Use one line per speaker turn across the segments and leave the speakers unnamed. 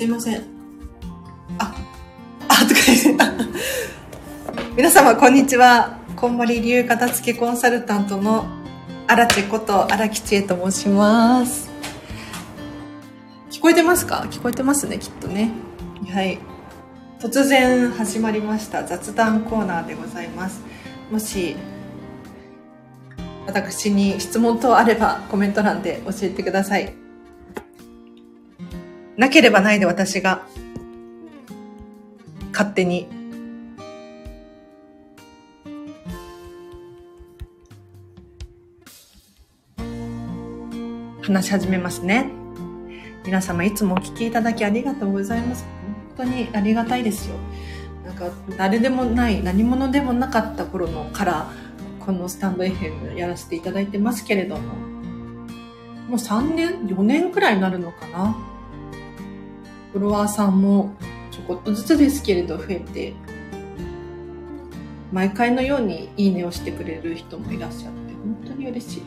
すいません。あ、あ、とか言って。皆様、こんにちは。こんまり流片付けコンサルタントの荒地こと荒木千恵と申します。聞こえてますか？聞こえてますね、きっとね。はい。突然始まりました雑談コーナーでございます。もし、私に質問等あればコメント欄で教えてください。なければないで私が勝手に話し始めますね。皆様いつもお聞きいただきありがとうございます。本当にありがたいですよ。なんか誰でもない何者でもなかった頃のからこのスタンド FM やらせていただいてますけれどももう3年4年くらいになるのかなフォロワーさんもちょこっとずつですけれど増えて毎回のようにいいねをしてくれる人もいらっしゃって本当に嬉しい。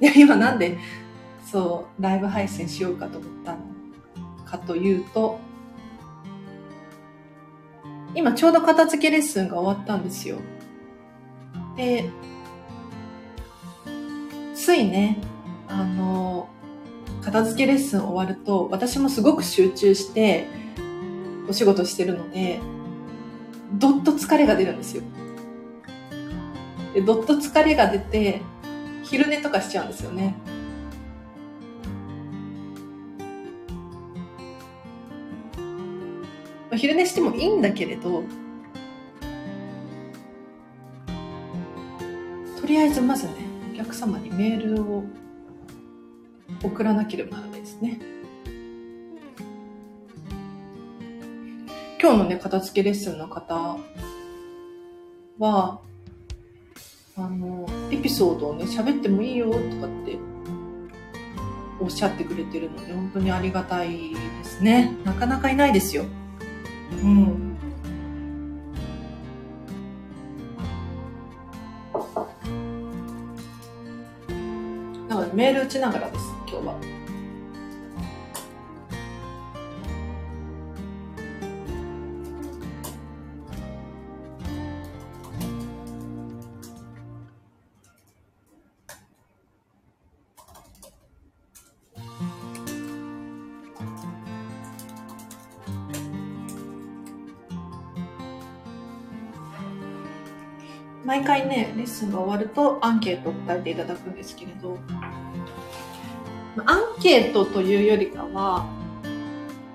で今なんでそうライブ配信しようかと思ったのかというと今ちょうど片付けレッスンが終わったんですよ。でついねあの片付けレッスン終わると私もすごく集中してお仕事してるのでどっと疲れが出るんですよ。でどっと疲れが出て昼寝とかしちゃうんですよね。まあ昼寝してもいいんだけれどとりあえずまずねお客様にメールを送らなければならないですね。今日のね片付けレッスンの方はあのエピソードをね喋ってもいいよとかっておっしゃってくれてるので本当にありがたいですね。なかなかいないですよ。うん。なのでメール打ちながらです、今日は。毎回ね、レッスンが終わるとアンケートを答えていただくんですけれど、アンケートというよりかは、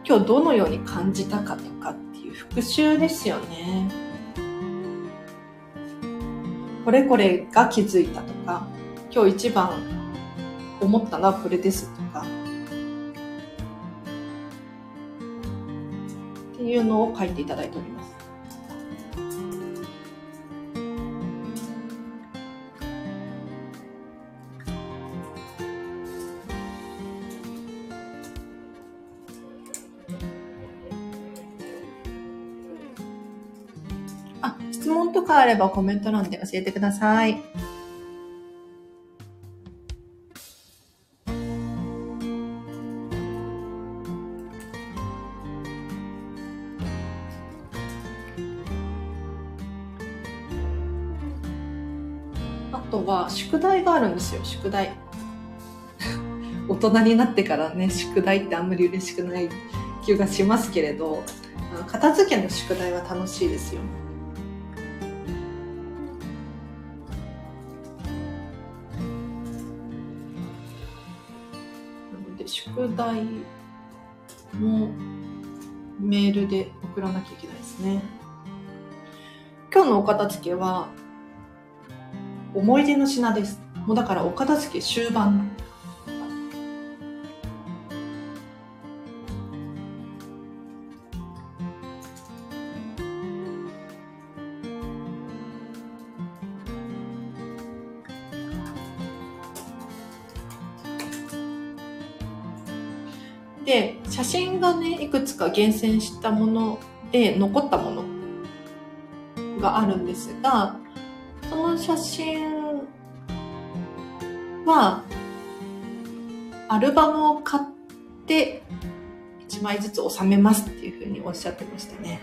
今日どのように感じたかとかっていう復習ですよね。これこれが気づいたとか、今日一番思ったのはこれですとか、っていうのを書いていただいております。あればコメント欄で教えてください。あとは宿題があるんですよ、宿題。大人になってからね、宿題ってあんまり嬉しくない気がしますけれど、あ片付けの宿題は楽しいですよ。な題もメールで送らなきゃいけないですね。今日のお片付けは思い出の品です。もうだからお片付け終盤。で写真がねいくつか厳選したもので残ったものがあるんですがその写真はアルバムを買って1枚ずつ収めますっていうふうにおっしゃってましたね。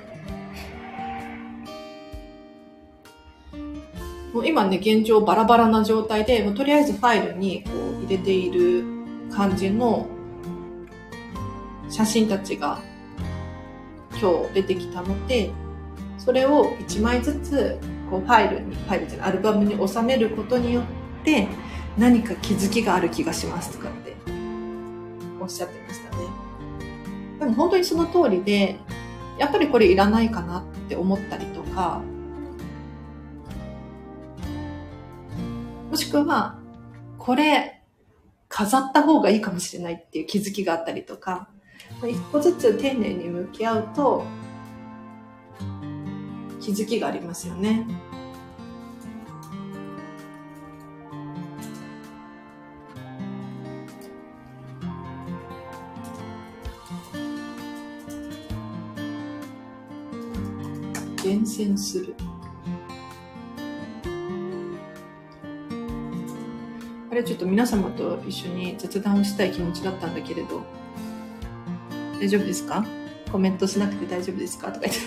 もう今ね、現状バラバラな状態で、もうとりあえずファイルにこう入れている感じの写真たちが今日出てきたので、それを1枚ずつこうファイルに、ファイルじゃない、アルバムに収めることによって何か気づきがある気がしますとかっておっしゃってましたね。でも本当にその通りで、やっぱりこれいらないかなって思ったりとか、もしくは、これ飾った方がいいかもしれないっていう気づきがあったりとか、一個ずつ丁寧に向き合うと気づきがありますよね。厳選する。あれちょっと皆様と一緒に雑談をしたい気持ちだったんだけれど、大丈夫ですか？コメントしなくて大丈夫ですか？とか言って。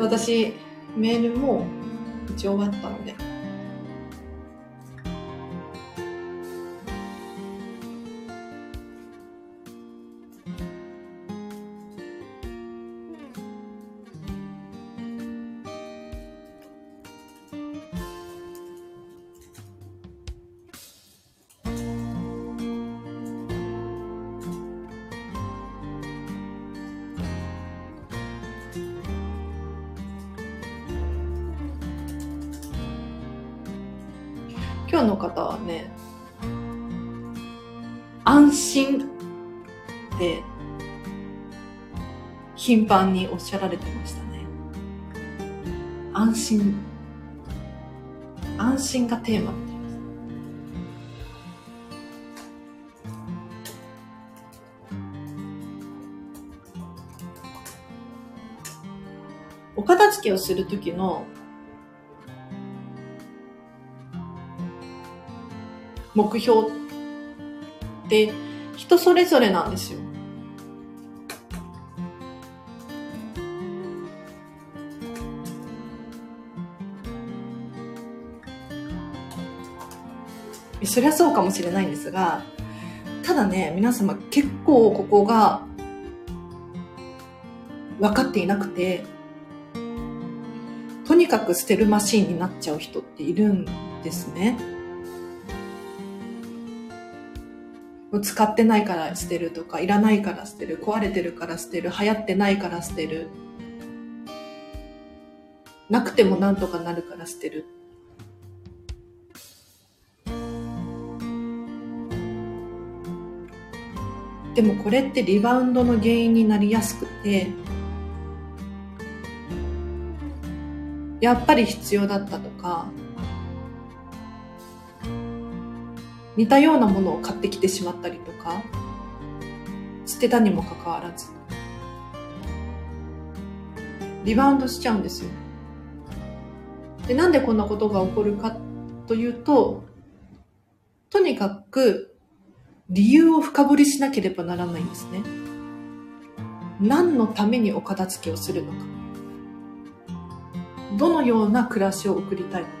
私、メールも一応終わったので。安心って頻繁におっしゃられてましたね。安心。安心がテーマ。お片付けをするときの目標って人それぞれなんですよ。そりゃそうかもしれないんですが、ただね、皆様結構ここが分かっていなくて、とにかく捨てるマシーンになっちゃう人っているんですね。使ってないから捨てるとか、いらないから捨てる、壊れてるから捨てる、流行ってないから捨てる。なくてもなんとかなるから捨てる。でもこれってリバウンドの原因になりやすくて、やっぱり必要だったとか、似たようなものを買ってきてしまったりとか、捨てたにもかかわらず、リバウンドしちゃうんですよ。で、なんでこんなことが起こるかというと、とにかく理由を深掘りしなければならないんですね。何のためにお片付けをするのか。どのような暮らしを送りたいのか。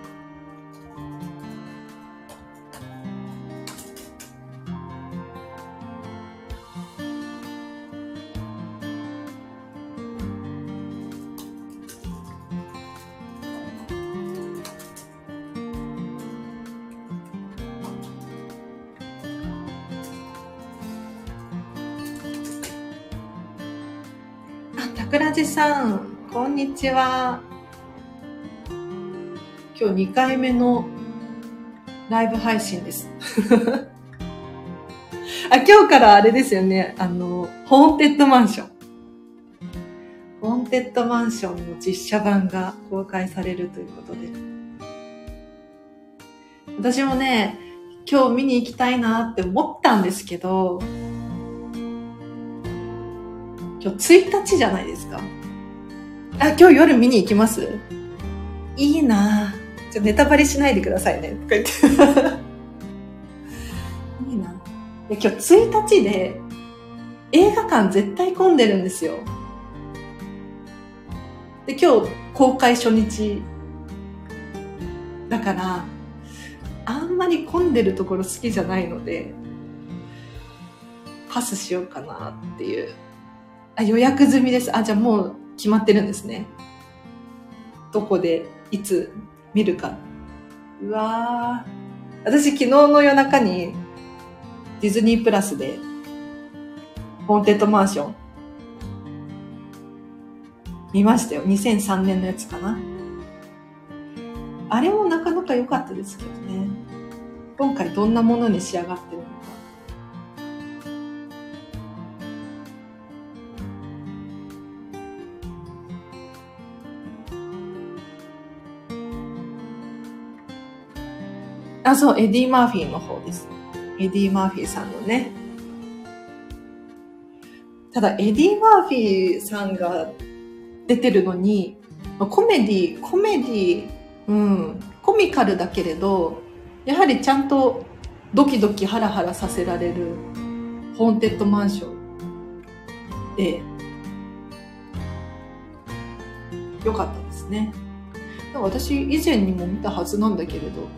さん、こんにちは。今日2回目のライブ配信です。あ、今日からあれですよね。あの、ホーンテッドマンション。ホーンテッドマンションの実写版が公開されるということで。私もね、今日見に行きたいなって思ったんですけど、今日1日じゃないですか。あ、今日夜見に行きます？いいなぁ。ちょネタバレしないでくださいね。とか言って。いいな。で今日1日で映画館絶対混んでるんですよ。で、今日公開初日。だから、あんまり混んでるところ好きじゃないので、パスしようかなっていう。あ、予約済みです。あ、じゃあもう決まってるんですね。どこで、いつ見るか。うわー。私昨日の夜中にディズニープラスで、ホーンテッドマンション見ましたよ。2003年のやつかな。あれもなかなか良かったですけどね。今回どんなものに仕上がってるあ、そう、エディ・マーフィーの方です。エディ・マーフィーさんのね。ただ、エディ・マーフィーさんが出てるのに、コメディ、コメディ、うん、コミカルだけれど、やはりちゃんとドキドキハラハラさせられるホーンテッドマンションで、よかったですね。私以前にも見たはずなんだけれど、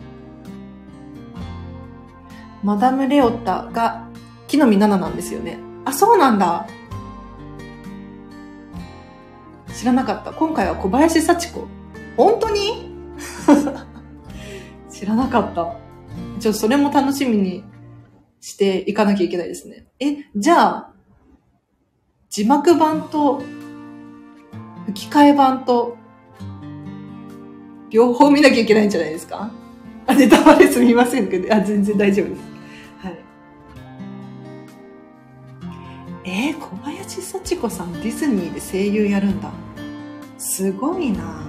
マダム・レオッタが木の実奈々なんですよね。あ、そうなんだ。知らなかった。今回は小林幸子。本当に？知らなかった。ちょっとそれも楽しみにしていかなきゃいけないですね。え、じゃあ、字幕版と吹き替え版と両方見なきゃいけないんじゃないですか？あ、ネタバレすみませんけど、あ、全然大丈夫です。えー、小林幸子さんディズニーで声優やるんだ。すごいな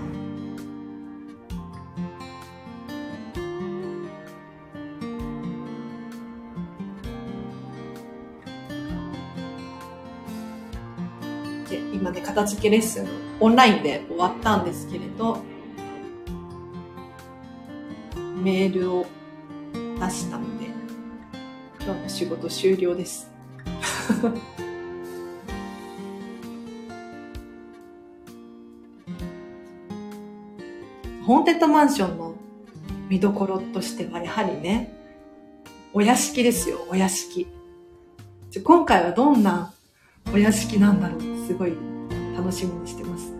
で今ね片付けレッスンオンラインで終わったんですけれどメールを出したので今日の仕事終了ですホーンテッドマンションの見どころとしてはやはりね、お屋敷ですよ、お屋敷。今回はどんなお屋敷なんだろうすごい楽しみにしてます。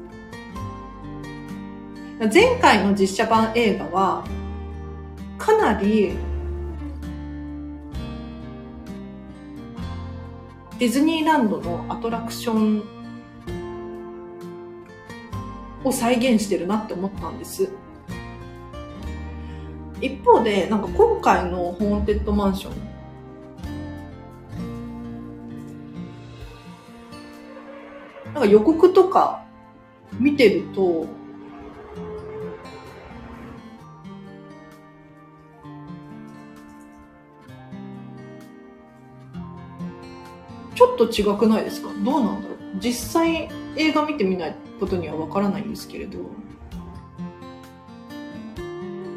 前回の実写版映画は、かなりディズニーランドのアトラクションを再現してるなって思ったんです。一方で、なんか今回のホーンテッドマンション、なんか予告とか見てると、ちょっと違くないですか？どうなんだろう？実際映画見てみないことにはわからないんですけれど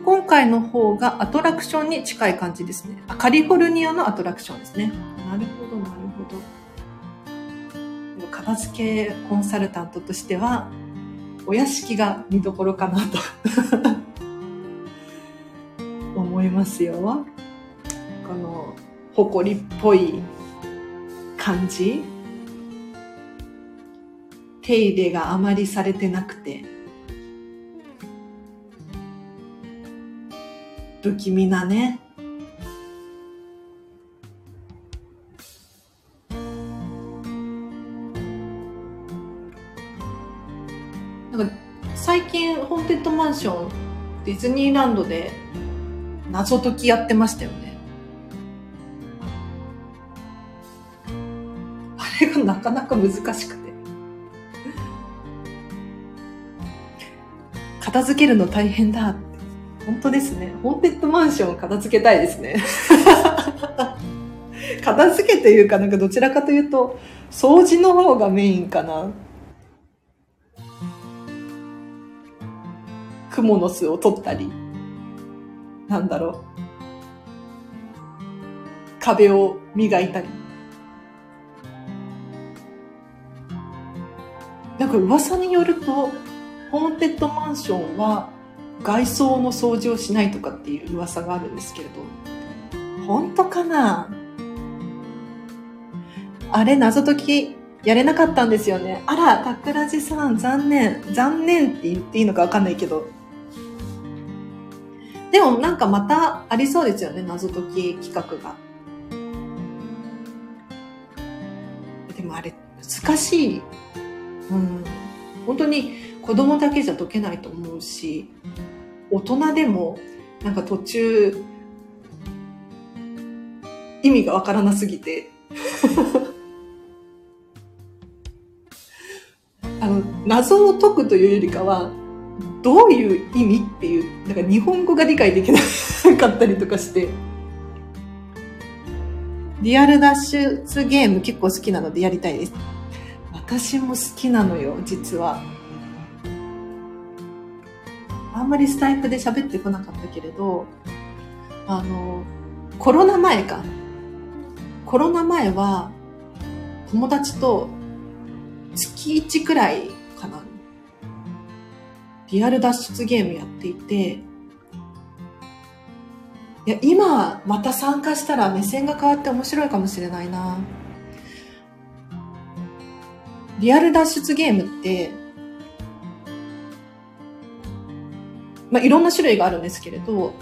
今回の方がアトラクションに近い感じですね。あカリフォルニアのアトラクションですね。なるほど、なるほど。片付けコンサルタントとしては、お屋敷が見どころかなと 思いますよ。この、誇りっぽい感じ手入れがあまりされてなくて、不気味なね。なんか最近、ホーンテッドマンション、ディズニーランドで謎解きやってましたよね。あれがなかなか難しくて。片付けるの大変だって。本当ですね。ホーンテッドマンション片付けたいですね。片付けというか、なんかどちらかというと、掃除の方がメインかな。クモの巣を取ったり、なんだろう。壁を磨いたり。なんか噂によると、ホーンテッドマンションは外装の掃除をしないとかっていう噂があるんですけれど、本当かな？あれ謎解きやれなかったんですよね。あら、桜地さん、残念。残念って言っていいのかわかんないけど。でもなんかまたありそうですよね、謎解き企画が。でもあれ、難しい。うん。本当に子供だけじゃ解けないと思うし、大人でもなんか途中、意味がわからなすぎて あの、謎を解くというよりかは、どういう意味っていう、なんか日本語が理解できなかったりとかして。リアル脱出ゲーム結構好きなのでやりたいです。私も好きなのよ、実は。あんまりスタイフで喋ってこなかったけれど、あの、コロナ前か。コロナ前は、友達と月1くらいかな。リアル脱出ゲームやっていて、いや、今また参加したら目線が変わって面白いかもしれないな。リアル脱出ゲームって、まあ、いろんな種類があるんですけれど、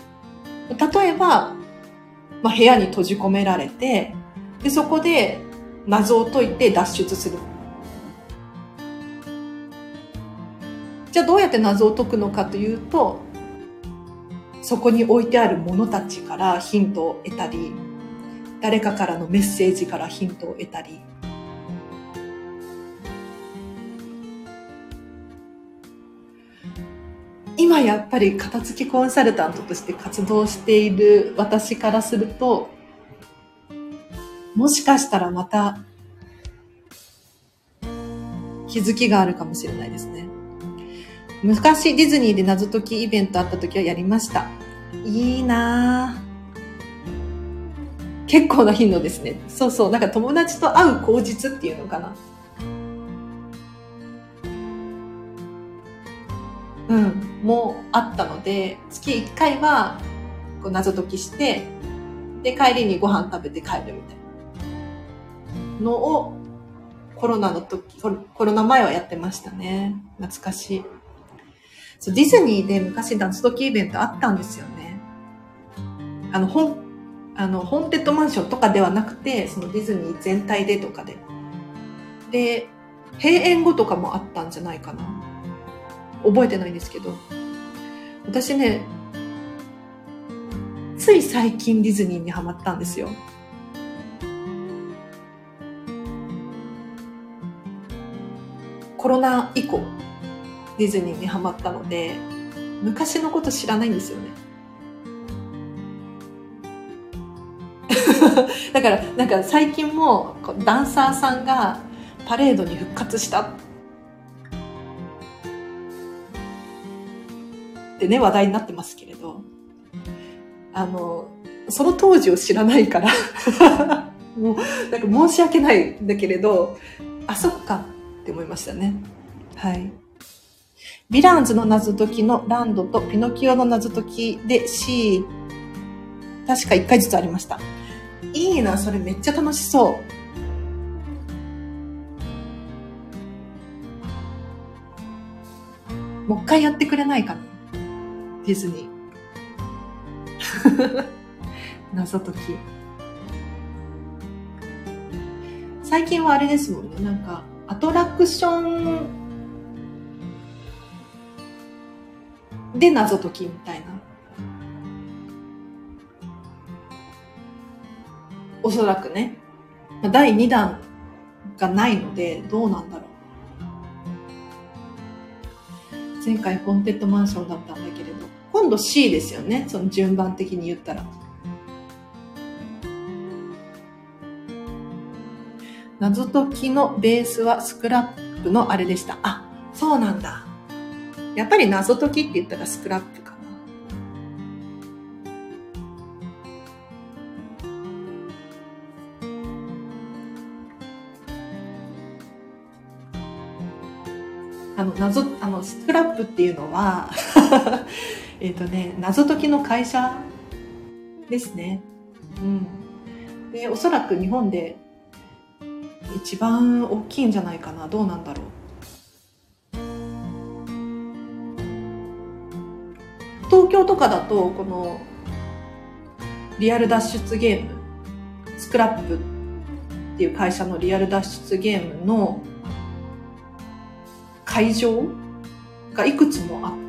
例えば、まあ、部屋に閉じ込められて、で、そこで謎を解いて脱出する。じゃあどうやって謎を解くのかというと、そこに置いてあるものたちからヒントを得たり、誰かからのメッセージからヒントを得たり、今やっぱり片付けコンサルタントとして活動している私からすると、もしかしたらまた気づきがあるかもしれないですね。昔ディズニーで謎解きイベントあった時はやりました。いいなぁ。結構な頻度ですね。そうそう。なんか友達と会う口実っていうのかな。うん。もあったので、月1回はこう謎解きして、で、帰りにご飯食べて帰るみたいなのをコロナの時、コロナ前はやってましたね。懐かしい。そうディズニーで昔脱解きイベントあったんですよね。あの、本、あの、ホンテッドマンションとかではなくて、そのディズニー全体でとかで。で、閉園後とかもあったんじゃないかな。覚えてないんですけど。私ね、つい最近ディズニーにハマったんですよ。コロナ以降。ディズニーにハマったので、昔のこと知らないんですよね。だから、なんか最近もダンサーさんがパレードに復活したってね、話題になってますけれど、あの、その当時を知らないから もう、なんか申し訳ないんだけれど、あ、そっかって思いましたね。はい。ヴィランズの謎解きのランドとピノキオの謎解きで C、確か1回ずつありました。いいな、それめっちゃ楽しそう。もう一回やってくれないかなディズニー。謎解き。最近はあれですもんね、なんか、アトラクションで謎解きみたいな。おそらくね。第2弾がないので、どうなんだろう。前回ホンテッドマンションだったんだんど C ですよねその順番的に言ったら。謎解きのベースはスクラップのあれでした。あ、そうなんだ。やっぱり謎解きって言ったらスクラップかな。あの、謎、あの、スクラップっていうのはえっとね、謎解きの会社ですね。うん。で、おそらく日本で一番大きいんじゃないかな。どうなんだろう。東京とかだと、この、リアル脱出ゲーム、スクラップっていう会社のリアル脱出ゲームの会場がいくつもあって、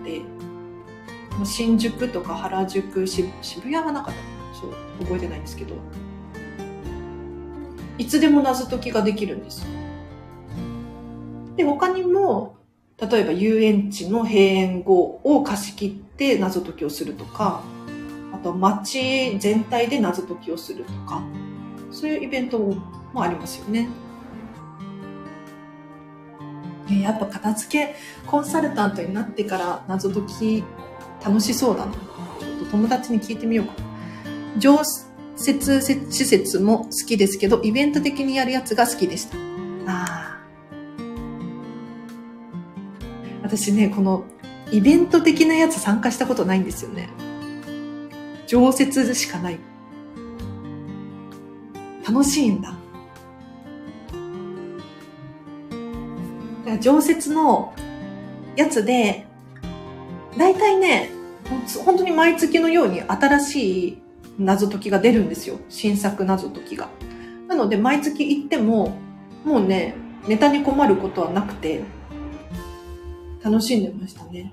新宿とか原宿、渋谷はなかった。そう、覚えてないんですけど、いつでも謎解きができるんです。で、他にも、例えば遊園地の閉園後を貸し切って謎解きをするとか、あと街全体で謎解きをするとか、そういうイベントもありますよね。やっぱ片付けコンサルタントになってから謎解き楽しそうだな。友達に聞いてみようか。常設施設も好きですけど、イベント的にやるやつが好きでした。ああ。私ね、このイベント的なやつ参加したことないんですよね。常設しかない。楽しいんだ。常設のやつで、だいたいね、本当に毎月のように新しい謎解きが出るんですよ。新作謎解きが。なので、毎月行っても、もうね、ネタに困ることはなくて、楽しんでましたね。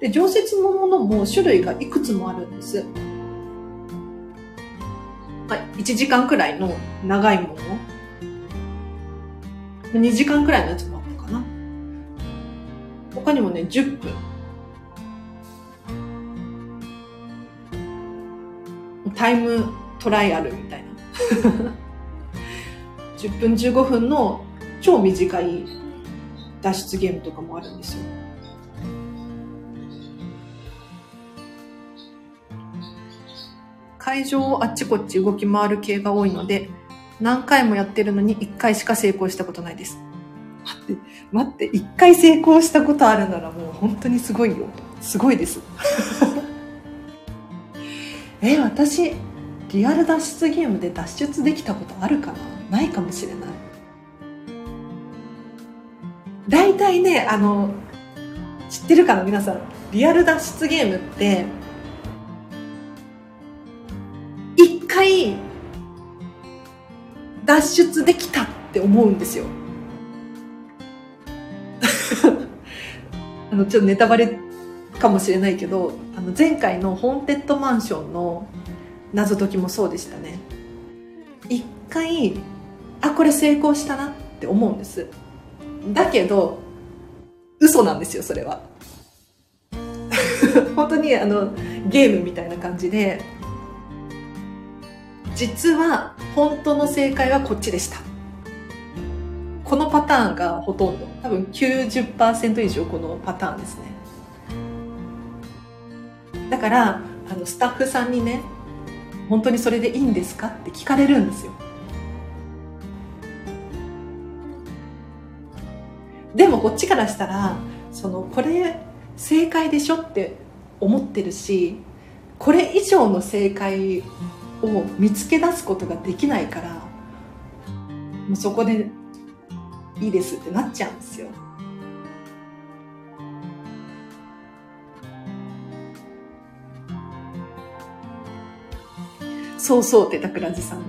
で、常設のものも種類がいくつもあるんです。はい、1時間くらいの長いもの。2時間くらいのやつもあったかな。他にもね、10分。タイムトライアルみたいな。10分15分の超短い脱出ゲームとかもあるんですよ。会場をあっちこっち動き回る系が多いので、何回もやってるのに1回しか成功したことないです。待って、待って、1回成功したことあるならもう本当にすごいよ。すごいです。え、私、リアル脱出ゲームで脱出できたことあるかな？ないかもしれない。大体ね、あの、知ってるかな皆さん？リアル脱出ゲームって、一回、脱出できたって思うんですよ。あの、ちょっとネタバレかもしれないけど、あの、前回のホーンテッドマンションの謎解きもそうでしたね。一回、あ、これ成功したなって思うんです。だけど、嘘なんですよ、それは。本当にあの、ゲームみたいな感じで、実は本当の正解はこっちでした。このパターンがほとんど。多分90%以上このパターンですね。だから、あの、スタッフさんにね、本当にそれでいいんですかって聞かれるんですよ。でもこっちからしたら、その、これ正解でしょって思ってるし、これ以上の正解を見つけ出すことができないから、もうそこでいいですってなっちゃうんですよ。そうそうって桜地さんも。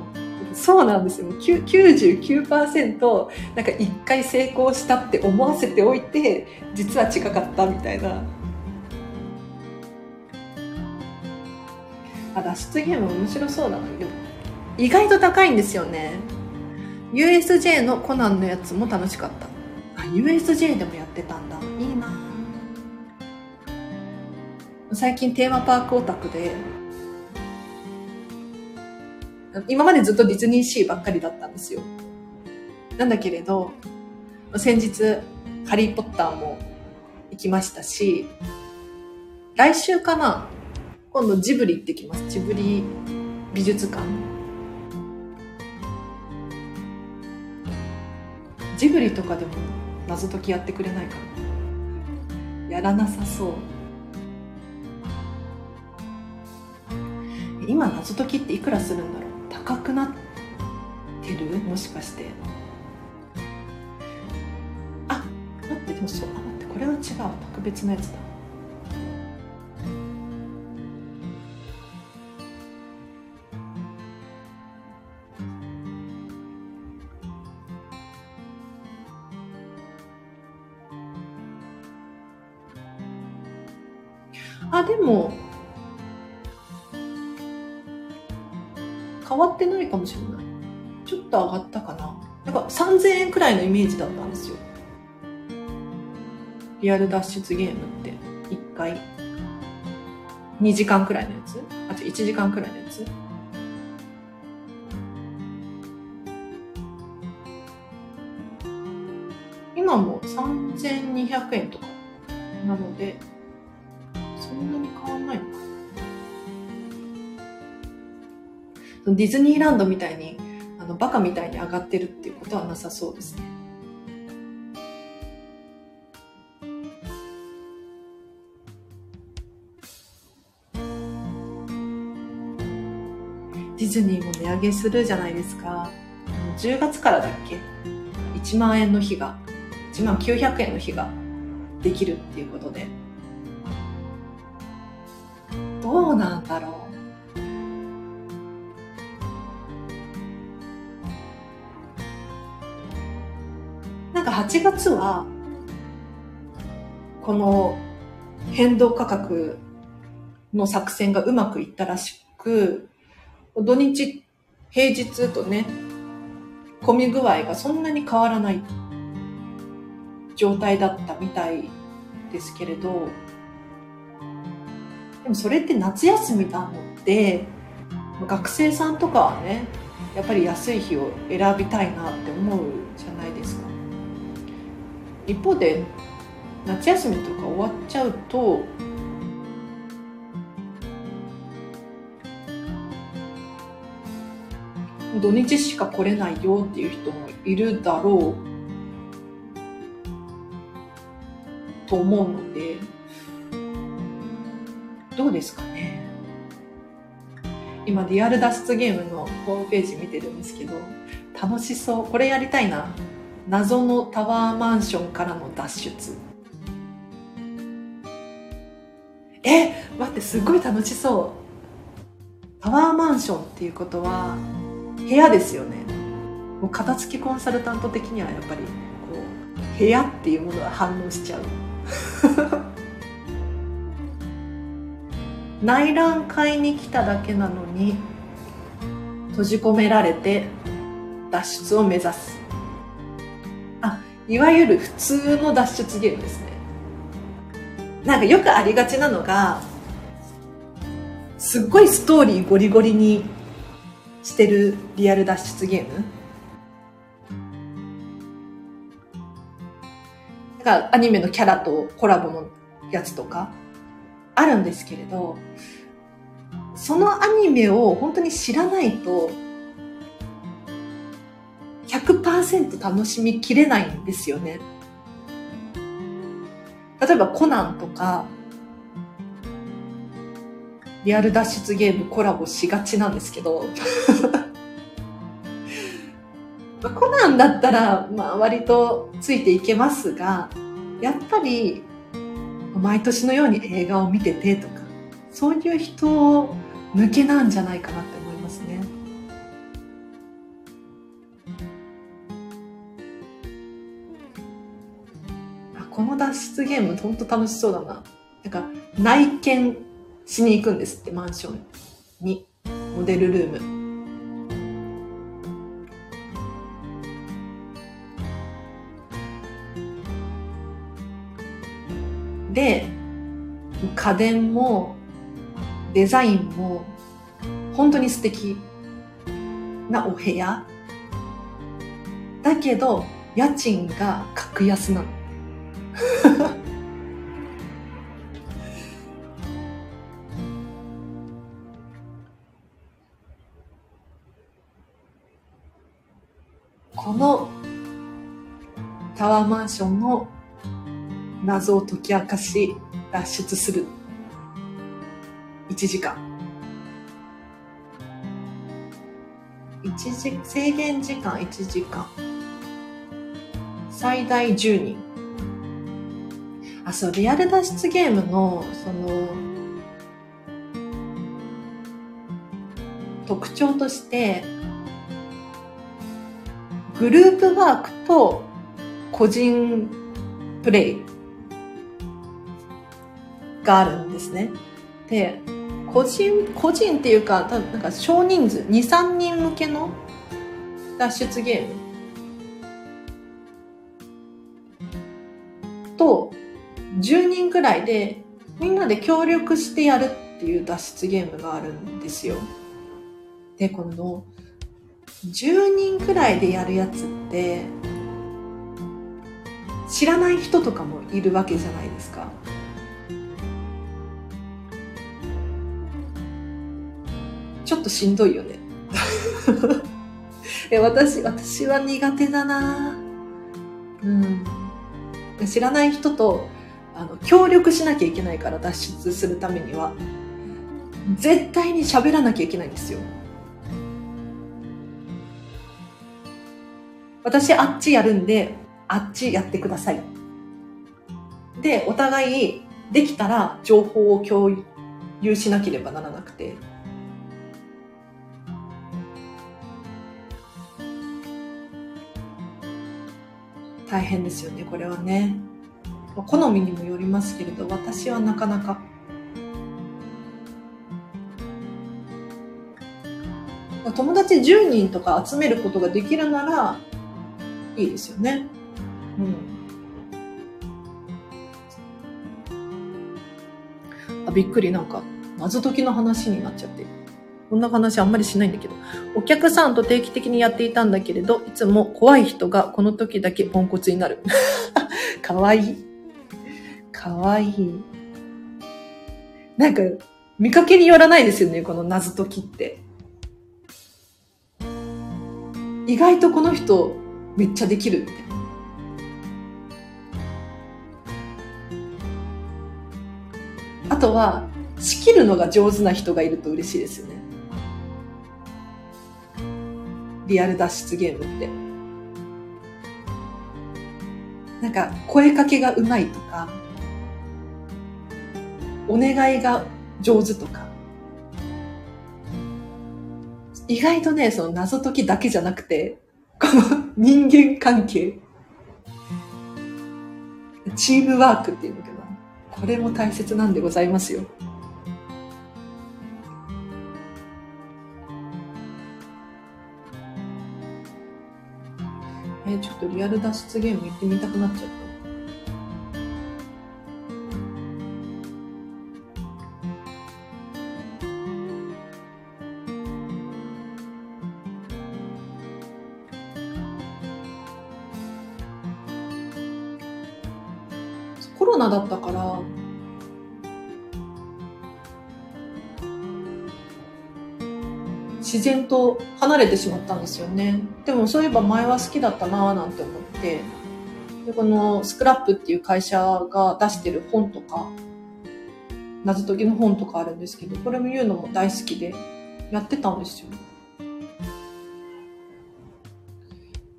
そうなんですよ。99%なんか一回成功したって思わせておいて、実は違かったみたいな。あ、脱出ゲーム面白そうだな。意外と高いんですよね。USJ のコナンのやつも楽しかった。あ、USJ でもやってたんだ。いいな最近テーマパークオタクで、今までずっとディズニーシーばっかりだったんですよ。なんだけれど、先日、ハリーポッターも行きましたし、来週かな今度ジブリ行ってきます。ジブリ美術館。ジブリとかでも謎解きやってくれないかな。やらなさそう。今謎解きっていくらするんだろう高くなってる？もしかして。あ、待って、でもそう、あ、待って、これは違う。特別なやつだ。あ、でも、と上がったかな。なんか3000円くらいのイメージだったんですよ。リアル脱出ゲームって、1回。2時間くらいのやつ？あ、違う、1時間くらいのやつ？今も3200円とかなので、そんなに変わんないのかな。ディズニーランドみたいに、あの、バカみたいに上がってるっていうことはなさそうですね。ディズニーも値上げするじゃないですか。10月からだっけ ?1 万円の日が、1万900円の日ができるっていうことで。どうなんだろう。8月は、この変動価格の作戦がうまくいったらしく、土日、平日とね、混み具合がそんなに変わらない状態だったみたいですけれど、でもそれって夏休みなので学生さんとかはねやっぱり安い日を選びたいなって思うじゃないですか。一方で夏休みとか終わっちゃうと土日しか来れないよっていう人もいるだろうと思うのでどうですかね。今リアル脱出ゲームのホームページ見てるんですけど楽しそう。これやりたいな。謎のタワーマンションからの脱出。え待ってすごい楽しそう。タワーマンションっていうことは部屋ですよね。もう片付きコンサルタント的にはやっぱりこう部屋っていうものは反応しちゃう。内覧会に来ただけなのに閉じ込められて脱出を目指す。いわゆる普通の脱出ゲームですね。なんかよくありがちなのがすっごいストーリーゴリゴリにしてるリアル脱出ゲーム。なんかアニメのキャラとコラボのやつとかあるんですけれど、そのアニメを本当に知らないと、100%楽しみきれないんですよね。例えばコナンとか、リアル脱出ゲームコラボしがちなんですけど、コナンだったら、まあ割とついていけますが、やっぱり毎年のように映画を見ててとか、そういう人向けなんじゃないかなって脱出ゲームほんと楽しそうだな。なんか内見しに行くんですって、マンションに。モデルルーム。で家電もデザインも本当に素敵なお部屋だけど家賃が格安なの このタワーマンションの謎を解き明かし、脱出する。1時間。一時、制限時間1時間。最大10人。あ、そう、リアル脱出ゲームの、その、特徴として、グループワークと個人プレイがあるんですね。で、個人、個人っていうか、たなんか少人数、2、3人向けの脱出ゲームと、10人くらいでみんなで協力してやるっていう脱出ゲームがあるんですよ。で、この10人くらいでやるやつって知らない人とかもいるわけじゃないですか。ちょっとしんどいよね。え私、私は苦手だなうん。知らない人とあの協力しなきゃいけないから脱出するためには絶対に喋らなきゃいけないんですよ。私あっちやるんであっちやってください。で、お互いできたら情報を共有しなければならなくて。大変ですよね、これはね。好みにもよりますけれど、私はなかなか。友達10人とか集めることができるならいいですよね。うん。あ、びっくり。なんか、謎解きの話になっちゃって。こんな話あんまりしないんだけど。お客さんと定期的にやっていたんだけれど、いつも怖い人がこの時だけポンコツになる。かわいい。かわいい。なんか、見かけによらないですよね、この謎解きって。意外とこの人、めっちゃできるみたいな。あとは、仕切るのが上手な人がいると嬉しいですよね。リアル脱出ゲームって。なんか、声かけがうまいとか、お願いが上手とか。意外とね、その謎解きだけじゃなくて、この人間関係。チームワークっていうのかな。これも大切なんでございますよ。え、ちょっとリアル脱出ゲーム行ってみたくなっちゃった。然と離れてしまったんですよね。でもそういえば前は好きだったなぁなんて思って、でこのスクラップっていう会社が出してる本とか、謎解きの本とかあるんですけど、これも言うのも大好きでやってたんですよ。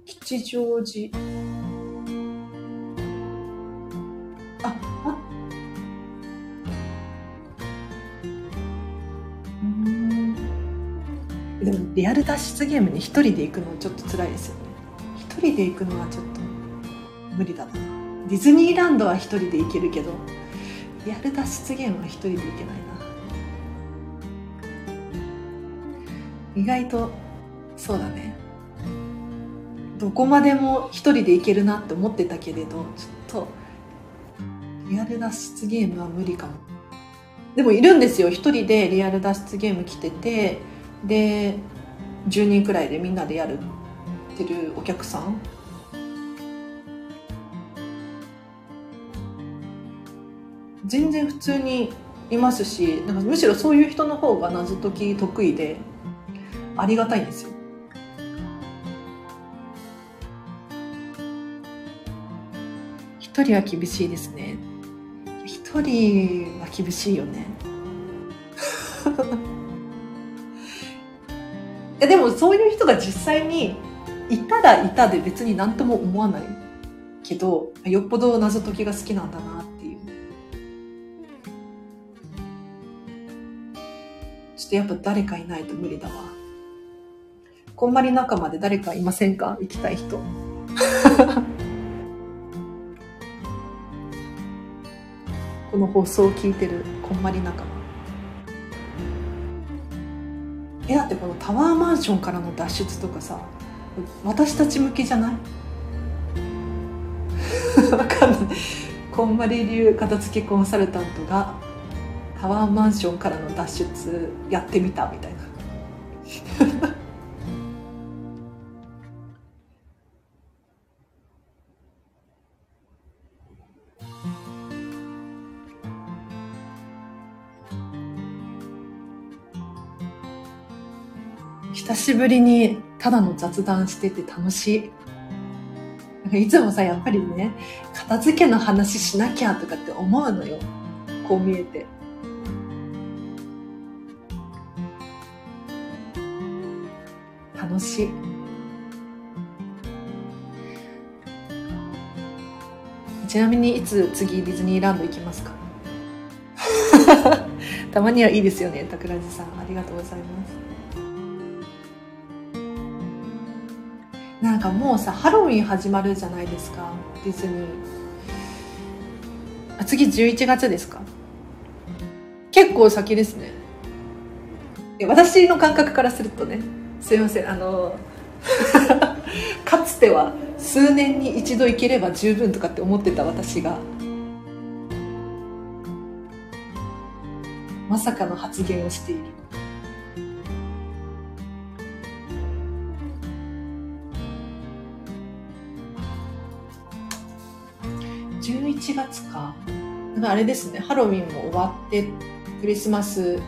吉祥寺。リアル脱出ゲームに一人で行くのちょっと辛いですよね。一人で行くのはちょっと無理だな。ディズニーランドは一人で行けるけどリアル脱出ゲームは一人で行けないな。意外とそうだね。どこまでも一人で行けるなって思ってたけれどちょっとリアル脱出ゲームは無理かも。でもいるんですよ。一人でリアル脱出ゲーム来ててで10人くらいでみんなでやるってるお客さん全然普通にいますしなんかむしろそういう人の方が謎解き得意でありがたいんですよ。一人は厳しいですね。一人は厳しいよね。いやでもそういう人が実際にいたらいたで別に何とも思わないけど、よっぽど謎解きが好きなんだなっていう。ちょっとやっぱ誰かいないと無理だわ。こんまり仲間で誰かいませんか？行きたい人。この放送を聞いてるこんまり仲間。え、だってこのタワーマンションからの脱出とかさ、私たち向きじゃない？わかんない。こんまり流片付けコンサルタントがタワーマンションからの脱出やってみたみたいな。久しぶりにただの雑談してて楽しい。いつもさ、やっぱりね、片付けの話しなきゃとかって思うのよ。こう見えて。楽しい。ちなみにいつ次ディズニーランド行きますか？たまにはいいですよね、桜地さん。ありがとうございます。なんかもうさハロウィン始まるじゃないですか。ディズニー。あ次11月ですか。結構先ですね。私の感覚からするとね。すいません。あの かつては数年に一度行ければ十分とかって思ってた私がまさかの発言をしている。11月か。だかあれですね、ハロウィンも終わって、クリスマス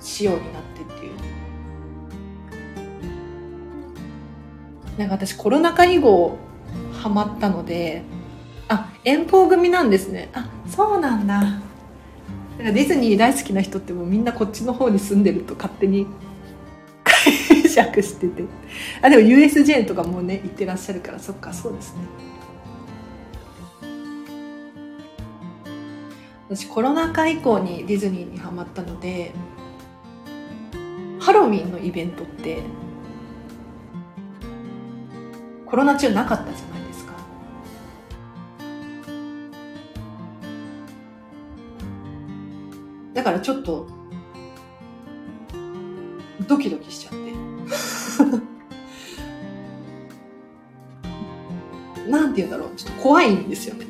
仕様になってっていう。なんか私コロナ禍以後ハマったので、あ、遠方組なんですね。あ、そうなんだ。だからディズニー大好きな人ってもうみんなこっちの方に住んでると勝手に 解釈してて。あ、でも USJ とかもね、行ってらっしゃるから、そっか、そうですね。私コロナ禍以降にディズニーにハマったのでハロウィンのイベントってコロナ中なかったじゃないですか。だからちょっとドキドキしちゃって。なんて言うんだろう。ちょっと怖いんですよね。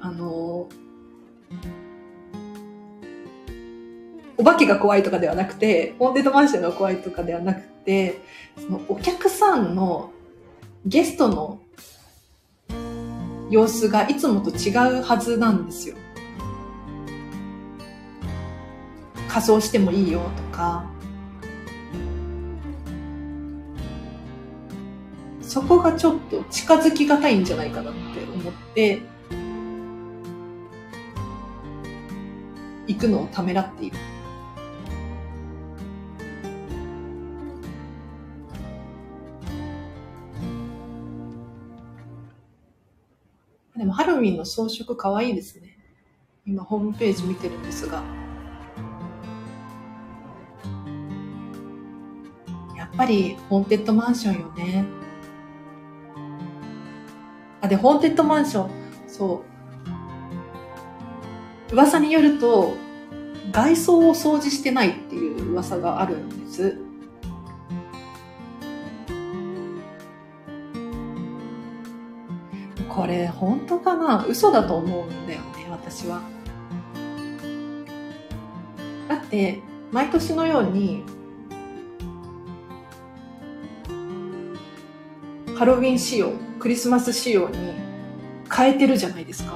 あのお化けが怖いとかではなくて、ホーンテッドマンションが怖いとかではなくて、そのお客さんのゲストの様子がいつもと違うはずなんですよ。仮装してもいいよとか、そこがちょっと近づきがたいんじゃないかなって思って、行くのをためらっている。ハロウィンの装飾かわいいですね。今ホームページ見てるんですが。やっぱりホーンテッドマンションよね。あ、で、ホーンテッドマンション、そう。噂によると、外装を掃除してないっていう噂があるんです。これ本当かな？嘘だと思うんだよね、私は。だって、毎年のように、ハロウィン仕様、クリスマス仕様に変えてるじゃないですか。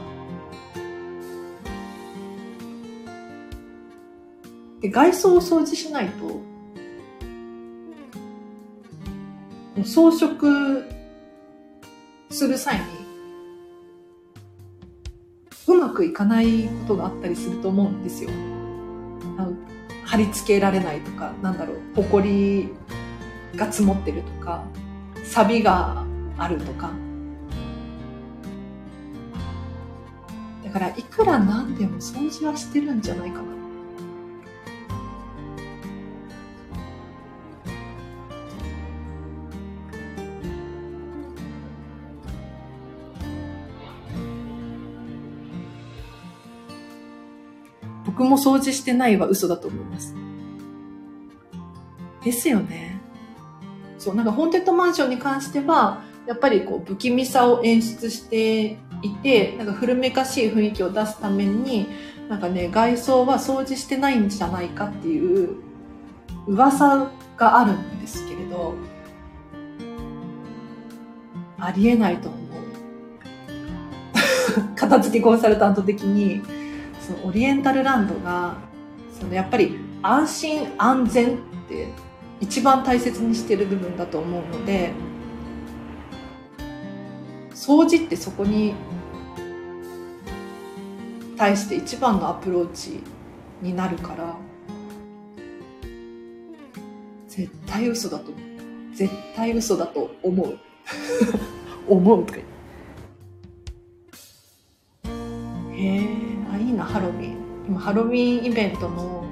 で、外装を掃除しないと、装飾する際にくいかないことがあったりすると思うんですよ。貼り付けられないとか、なんだろう、ほこりが積もってるとか、錆があるとか。だから、いくらなんでも掃除はしてるんじゃないかな。僕も掃除してないは嘘だと思います。ですよね。そう、なんかホーンテッドマンションに関しては、やっぱりこう不気味さを演出していて、なんか古めかしい雰囲気を出すために、なんかね、外装は掃除してないんじゃないかっていう噂があるんですけれど、ありえないと思う。片付けコンサルタント的に、そのオリエンタルランドが、そのやっぱり安心安全って一番大切にしてる部分だと思うので、掃除ってそこに対して一番のアプローチになるから、絶対嘘だと。絶対嘘だと思う。思うとか言って。へえ、いな、ハロウィン。今、ハロウィンイベントの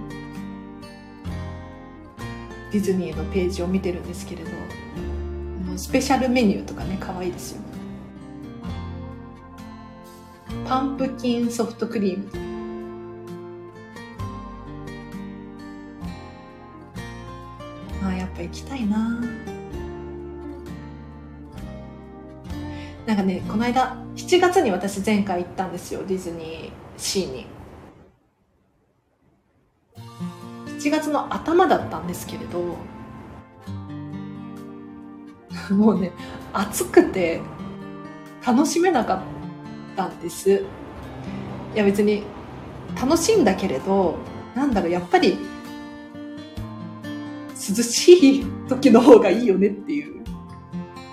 ディズニーのページを見てるんですけれど、スペシャルメニューとかね、可愛いですよ。パンプキンソフトクリーム。ああ、やっぱ行きたいななんかね、この間、7月に私前回行ったんですよ、ディズニーシーに。7月の頭だったんですけれど、もうね、暑くて楽しめなかったんです。いや別に楽しいんだけれど、なんだろう、やっぱり涼しい時の方がいいよねっていう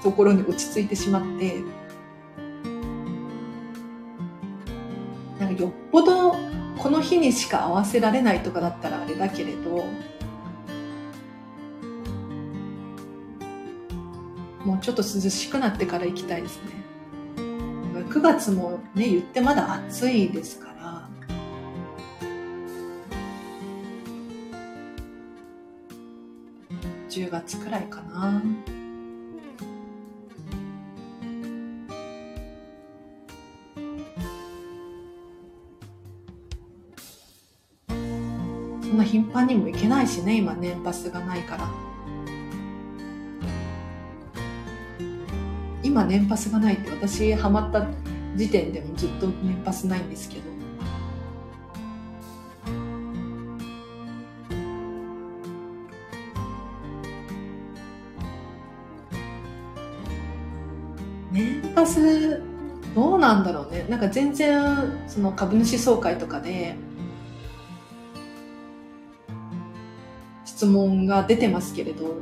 ところに落ち着いてしまって、よっぽどこの日にしか合わせられないとかだったらあれだけれど、もうちょっと涼しくなってから行きたいですね。9月もね、言ってまだ暑いですから、10月くらいかな。んな頻繁にも行けないしね、今年パスがないから。今年パスがないって私ハマった時点でもずっと年パスないんですけど。年パスどうなんだろうね。なんか全然その株主総会とかで質問が出てますけれど、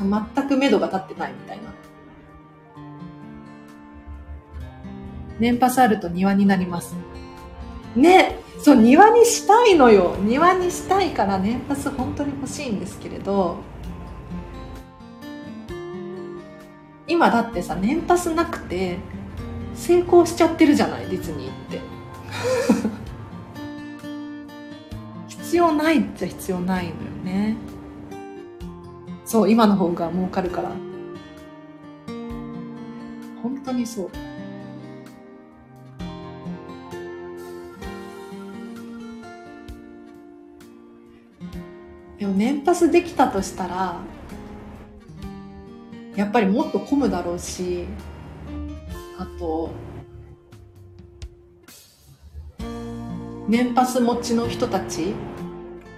全く目処が立ってないみたいな。年パスあると庭になります。ね、そう、庭にしたいのよ。庭にしたいから年パス本当に欲しいんですけれど、今だってさ、年パスなくて成功しちゃってるじゃない、ディズニーって。必要ないっちゃ必要ないのよね。そう、今の方が儲かるから。本当にそう。でも年パスできたとしたら、やっぱりもっと混むだろうし、あと、年パス持ちの人たち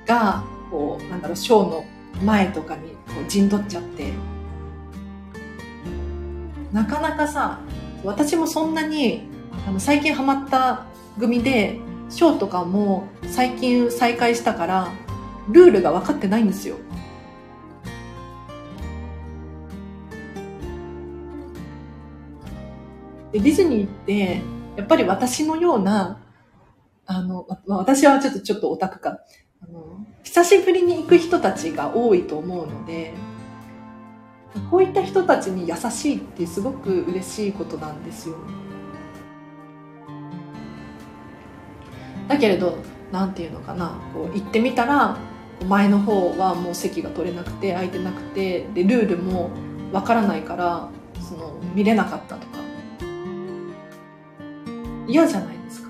が、こう、なんだろう、ショーの前とかにこう陣取っちゃって、なかなかさ、私もそんなに、あの、最近ハマった組で、ショーとかも最近再開したから、ルールが分かってないんですよ。でディズニーって、やっぱり私のような、あの、私はちょっと、ちょっとオタクか。あの、久しぶりに行く人たちが多いと思うので、こういった人たちに優しいってすごく嬉しいことなんですよ。だけれど、なんていうのかな、こう行ってみたら、前の方はもう席が取れなくて空いてなくてでルールもわからないからその見れなかったとか嫌じゃないですか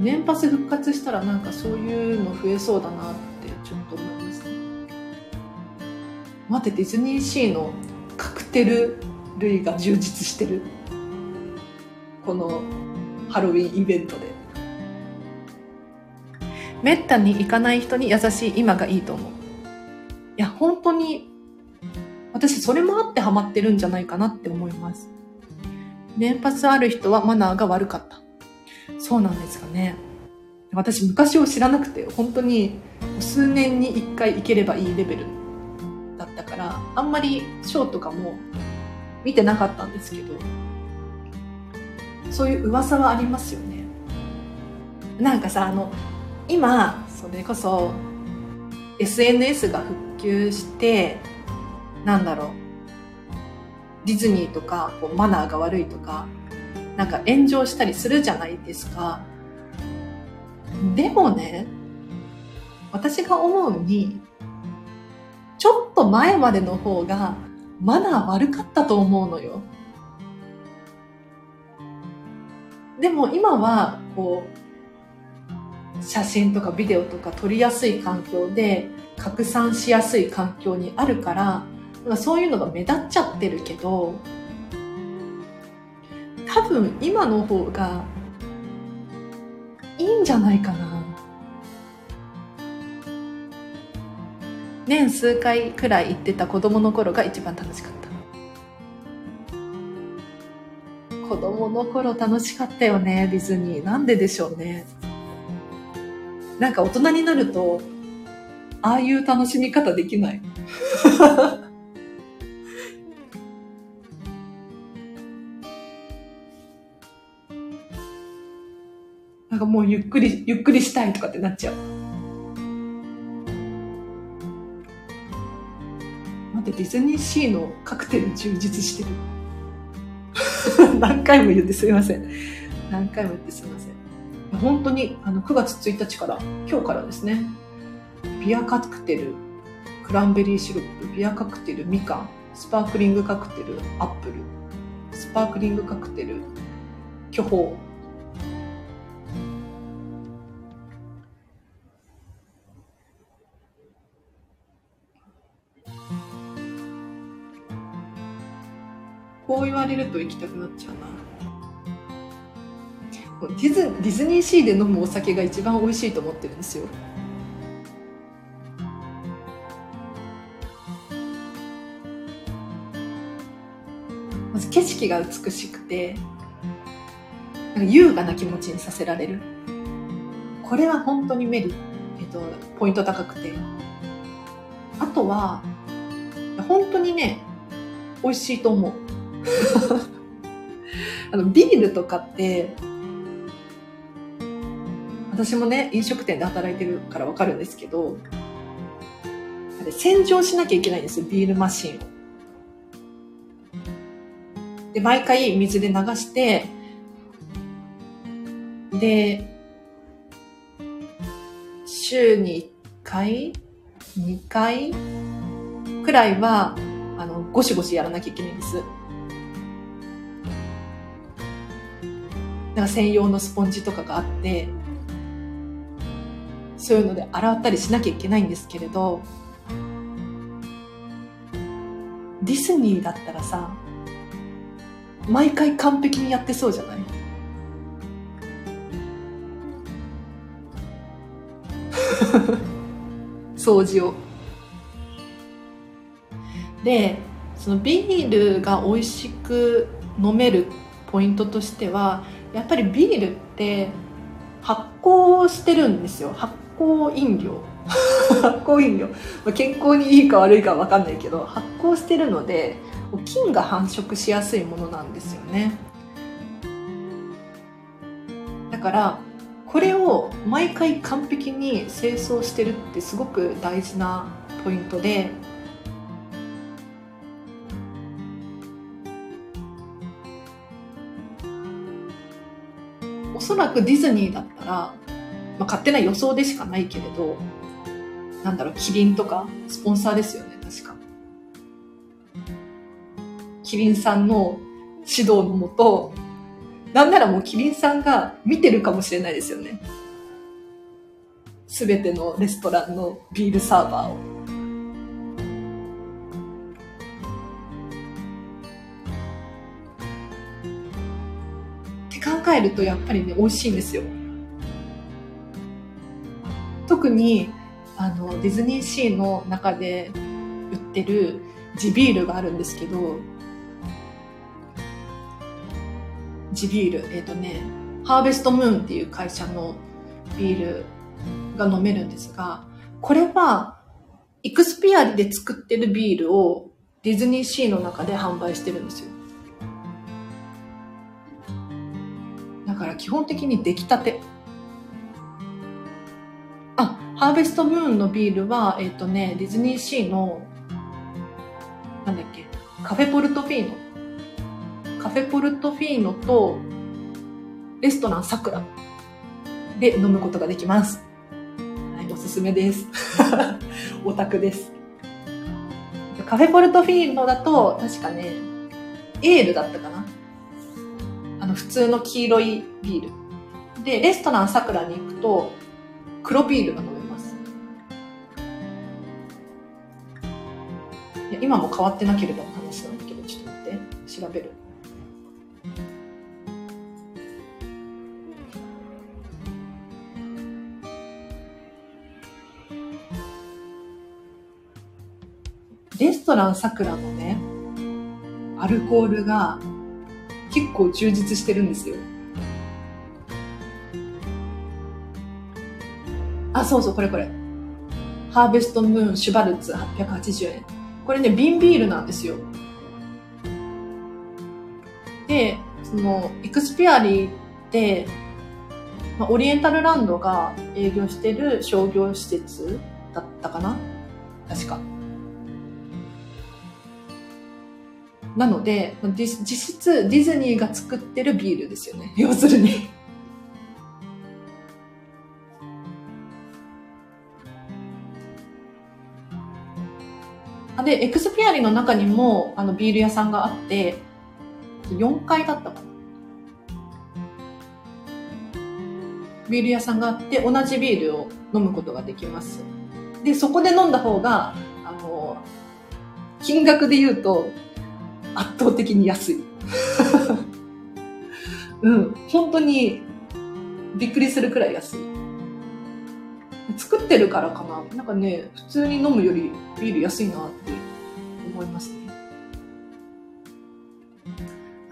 年パス復活したらなんかそういうの増えそうだなってちょっと思いますね待ってディズニーシーのカクテル類が充実してるこのハロウィンイベントでめったに行かない人に優しい今がいいと思う。いや、本当に、私それもあってハマってるんじゃないかなって思います。年パスある人はマナーが悪かった。そうなんですかね。私昔を知らなくて、本当に数年に一回行ければいいレベルだったから、あんまりショーとかも見てなかったんですけど、そういう噂はありますよね。なんかさ、あの、今それこそ SNS が復旧してなんだろうディズニーとかこうマナーが悪いとかなんか炎上したりするじゃないですか。でもね私が思うにちょっと前までの方がマナー悪かったと思うのよ。でも今はこう写真とかビデオとか撮りやすい環境で拡散しやすい環境にあるからそういうのが目立っちゃってるけど多分今の方がいいんじゃないかな。年数回くらい行ってた子供の頃が一番楽しかった。子供の頃楽しかったよねディズニー。なんででしょうね。なんか大人になると、ああいう楽しみ方できない。んかもうゆっくり、ゆっくりしたいとかってなっちゃう。待って、ディズニーシーのカクテル充実してる。何回も言ってすいません。何回も言ってすいません。本当にあの9月1日から、今日からですね、ビアカクテル、クランベリーシロップ、ビアカクテル、みかん、スパークリングカクテル、アップル、スパークリングカクテル、巨峰。こう言われると行きたくなっちゃうな。ディズディズニーシーで飲むお酒が一番美味しいと思ってるんですよ。まず景色が美しくてなんか優雅な気持ちにさせられる。これは本当にメリえっとポイント高くて。あとは本当にね美味しいと思う。あのビールとかって私もね、飲食店で働いてるからわかるんですけど、あれ洗浄しなきゃいけないんですよ、ビールマシンを。で、毎回水で流して、で、週に1回 ?2 回くらいは、あの、ゴシゴシやらなきゃいけないんです。なんか専用のスポンジとかがあって、そういうので洗ったりしなきゃいけないんですけれどディズニーだったらさ毎回完璧にやってそうじゃない？掃除を。でそのビールが美味しく飲めるポイントとしてはやっぱりビールって発酵してるんですよ。発酵飲料。発酵飲料、まあ、健康にいいか悪いか分かんないけど発酵してるので菌が繁殖しやすいものなんですよね。だからこれを毎回完璧に清掃してるってすごく大事なポイントでそらくディズニーだったら、まあ、勝手な予想でしかないけれどなんだろうキリンとかスポンサーですよね確かキリンさんの指導のもとなんならもうキリンさんが見てるかもしれないですよね。すべてのレストランのビールサーバーを。えるとやっぱりね、美味しいんですよ。特に、あの、ディズニーシーの中で売ってる地ビールがあるんですけど、地ビール、えっ、ー、とね、ハーベストムーンっていう会社のビールが飲めるんですが、これは、イクスピアリで作ってるビールをディズニーシーの中で販売してるんですよ。基本的に出来たて。あ、ハーベストムーンのビールは、えっ、ー、とね、ディズニーシーの、なんだっけ、カフェポルトフィーノカフェポルトフィーノとレストランさくらで飲むことができます。はい、おすすめです。オタクです。カフェポルトフィーノだと、確かね、エールだったかなの、普通の黄色いビール。で、レストランさくらに行くと、黒ビールが飲めます。今も変わってなければの話なんだけど、ちょっと待って、調べる。レストランさくらのね、アルコールが結構充実してるんですよ。あ、そうそう、これこれ。ハーベストムーンシュバルツ880円。これね、瓶ビールなんですよ。で、その、エクスピアリーって、まあ、オリエンタルランドが営業してる商業施設だったかな？確か。なので、実質ディズニーが作ってるビールですよね。要するに。で、エクスピアリの中にもあのビール屋さんがあって、4階だったかな。ビール屋さんがあって、同じビールを飲むことができます。で、そこで飲んだ方が、あの、金額で言うと、圧倒的に安い。うん、本当にびっくりするくらい安い。作ってるからかな。なんかね、普通に飲むよりビール安いなって思いますね。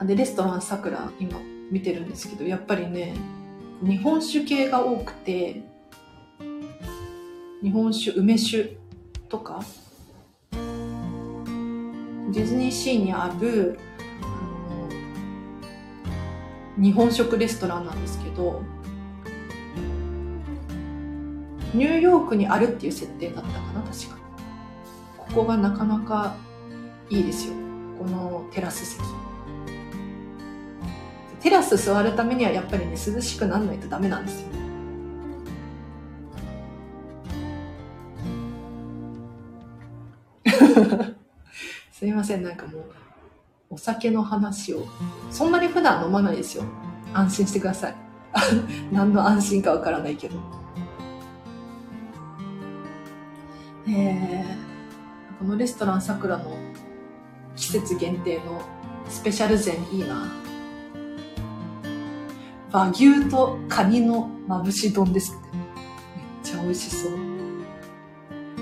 で、レストランさくら今見てるんですけど、やっぱりね、日本酒系が多くて、日本酒、梅酒とか、ディズニーシーにあるあの日本食レストランなんですけどニューヨークにあるっていう設定だったかな確か。ここがなかなかいいですよ。このテラス席。テラス座るためにはやっぱりね涼しくならないとダメなんですよ。すいません、なんかもう、お酒の話を、そんなに普段飲まないですよ。安心してください。何の安心かわからないけど。えー、このレストランさくらの季節限定のスペシャル膳いいな。和牛とカニのまぶし丼ですって。めっちゃ美味しそう。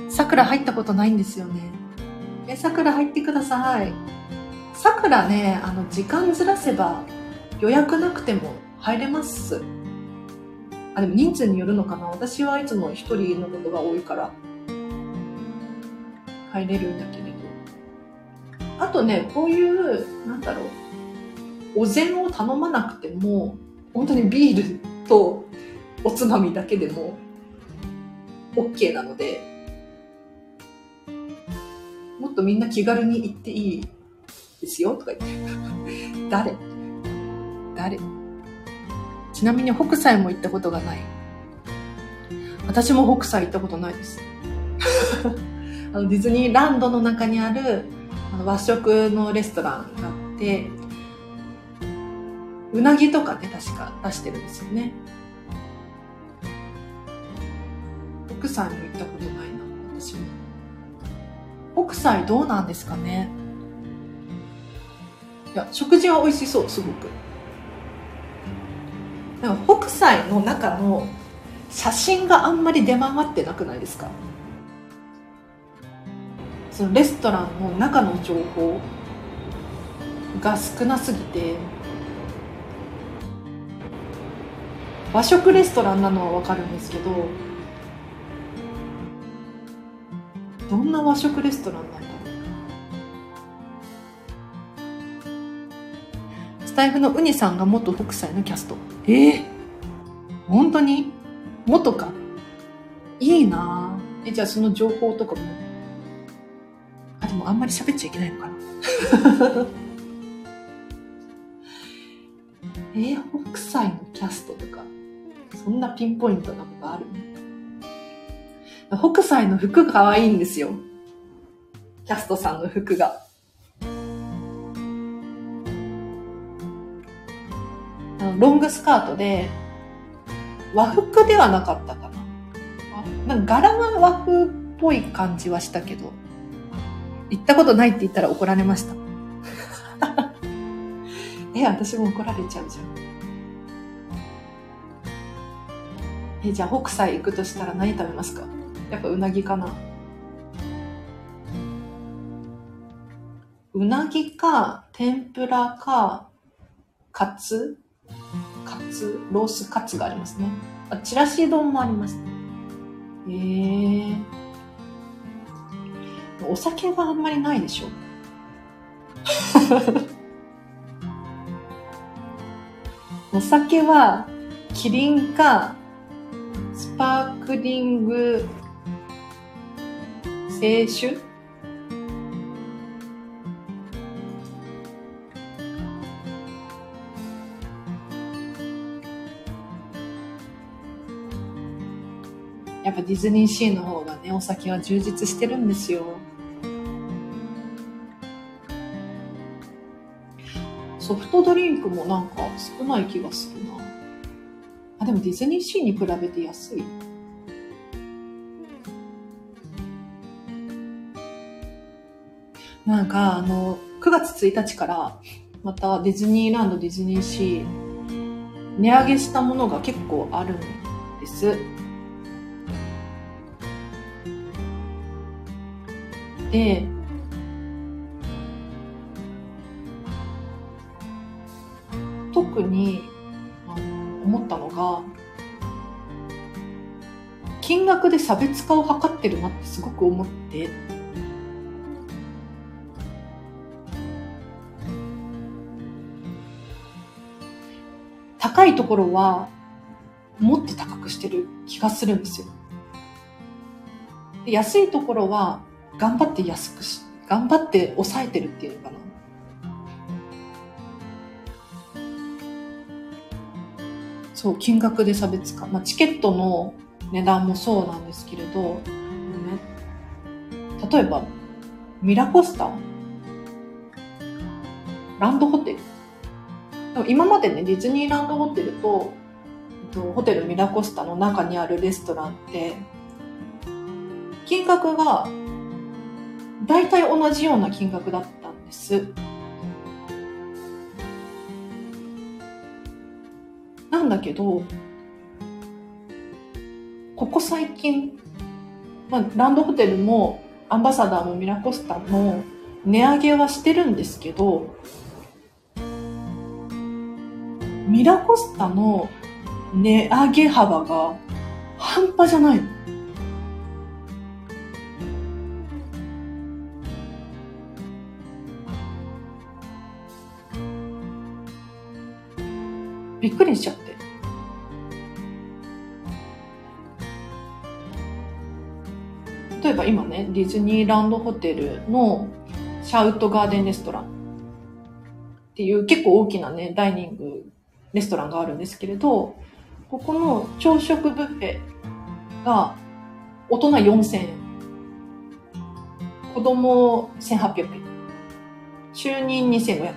桜入ったことないんですよね。え、桜入ってください。桜ね、あの、時間ずらせば予約なくても入れます。あ、でも人数によるのかな私はいつも一人のことが多いから入れるんだけれど。あとね、こういう、なんだろう、お膳を頼まなくても、本当にビールとおつまみだけでも OK なので、もっとみんな気軽に行っていいですよとか言って。誰？誰？ちなみに北斎も行ったことがない。私も北斎行ったことないです。あのディズニーランドの中にあるあの和食のレストランがあって、うなぎとかね、確か出してるんですよね。北斎も行ったことない、北斎どうなんですかね？いや、食事は美味しそう、すごく。なんか北斎の中の写真があんまり出回ってなくないですか？そのレストランの中の情報が少なすぎて。和食レストランなのは分かるんですけどどんな和食レストランなんだろうスタイフのウニさんが元北斎のキャストええー、本当に？元か？いいなえ、じゃあその情報とかも？あ、でもあんまり喋っちゃいけないのかな。えー、北斎のキャストとか、そんなピンポイントなことある北斎の服可愛いんですよ。キャストさんの服が。ロングスカートで、和服ではなかったかな。なんか柄は和風っぽい感じはしたけど、行ったことないって言ったら怒られました。え、私も怒られちゃうじゃん。え、じゃあ北斎行くとしたら何食べますか？やっぱうなぎかなうなぎか、天ぷらか、カツ？カツ、ロースカツがありますね。あ、チラシ丼もあります。へえー。お酒があんまりないでしょ。お酒は、キリンか、スパークリング、清酒？やっぱディズニーシーの方がね、お酒は充実してるんですよ。ソフトドリンクもなんか少ない気がするな。あ、でもディズニーシーに比べて安い。なんかあの、9月1日からまたディズニーランド、ディズニーシー、値上げしたものが結構あるんです。で、特にあの思ったのが、金額で差別化を図ってるなってすごく思って、高いところはもっと高くしてる気がするんですよ。安いところは頑張って安くし、頑張って抑えてるっていうのかな。そう、金額で差別化。まあ、チケットの値段もそうなんですけれど、ね、例えば、ミラコスタランドホテル。今までね、ディズニーランドホテルと、ホテルミラコスタの中にあるレストランって、金額が大体同じような金額だったんです。なんだけど、ここ最近、まあ、ランドホテルもアンバサダーもミラコスタも値上げはしてるんですけど、ミラコスタの値上げ幅が半端じゃない。びっくりしちゃって。例えば今ね、ディズニーランドホテルのシャウトガーデンレストランっていう結構大きなね、ダイニングレストランがあるんですけれど、ここの朝食ブッフェが大人4000円。子供1800円。就任2500円。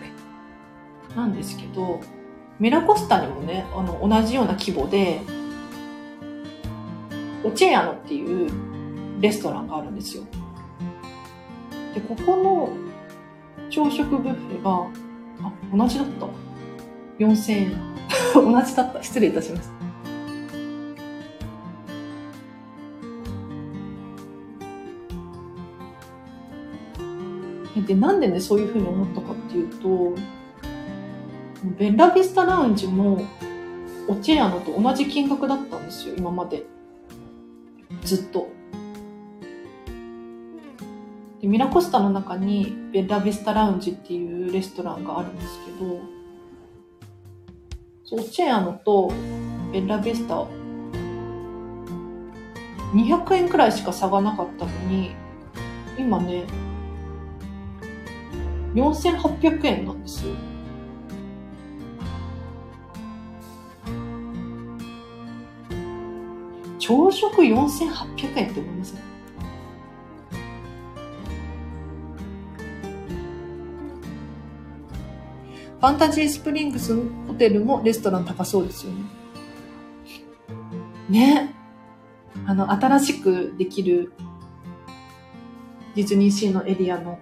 なんですけど、ミラコスタにもね、あの、同じような規模で、オチェアノっていうレストランがあるんですよ。で、ここの朝食ブッフェが、あ、同じだった。4000円。同じだった。失礼いたしました。で、なんでね、そういうふうに思ったかっていうと、ベッラビスタラウンジも、オチェアノと同じ金額だったんですよ、今まで。ずっと。でミラコスタの中にベッラビスタラウンジっていうレストランがあるんですけど、オチェアノとベッラビスタ、200円くらいしか差がなかったのに、今ね、4800円なんですよ。朝食4800円って思いますね。ファンタジースプリングステルもレストラン高そうですよね。ね。あの、新しくできるディズニーシーのエリアの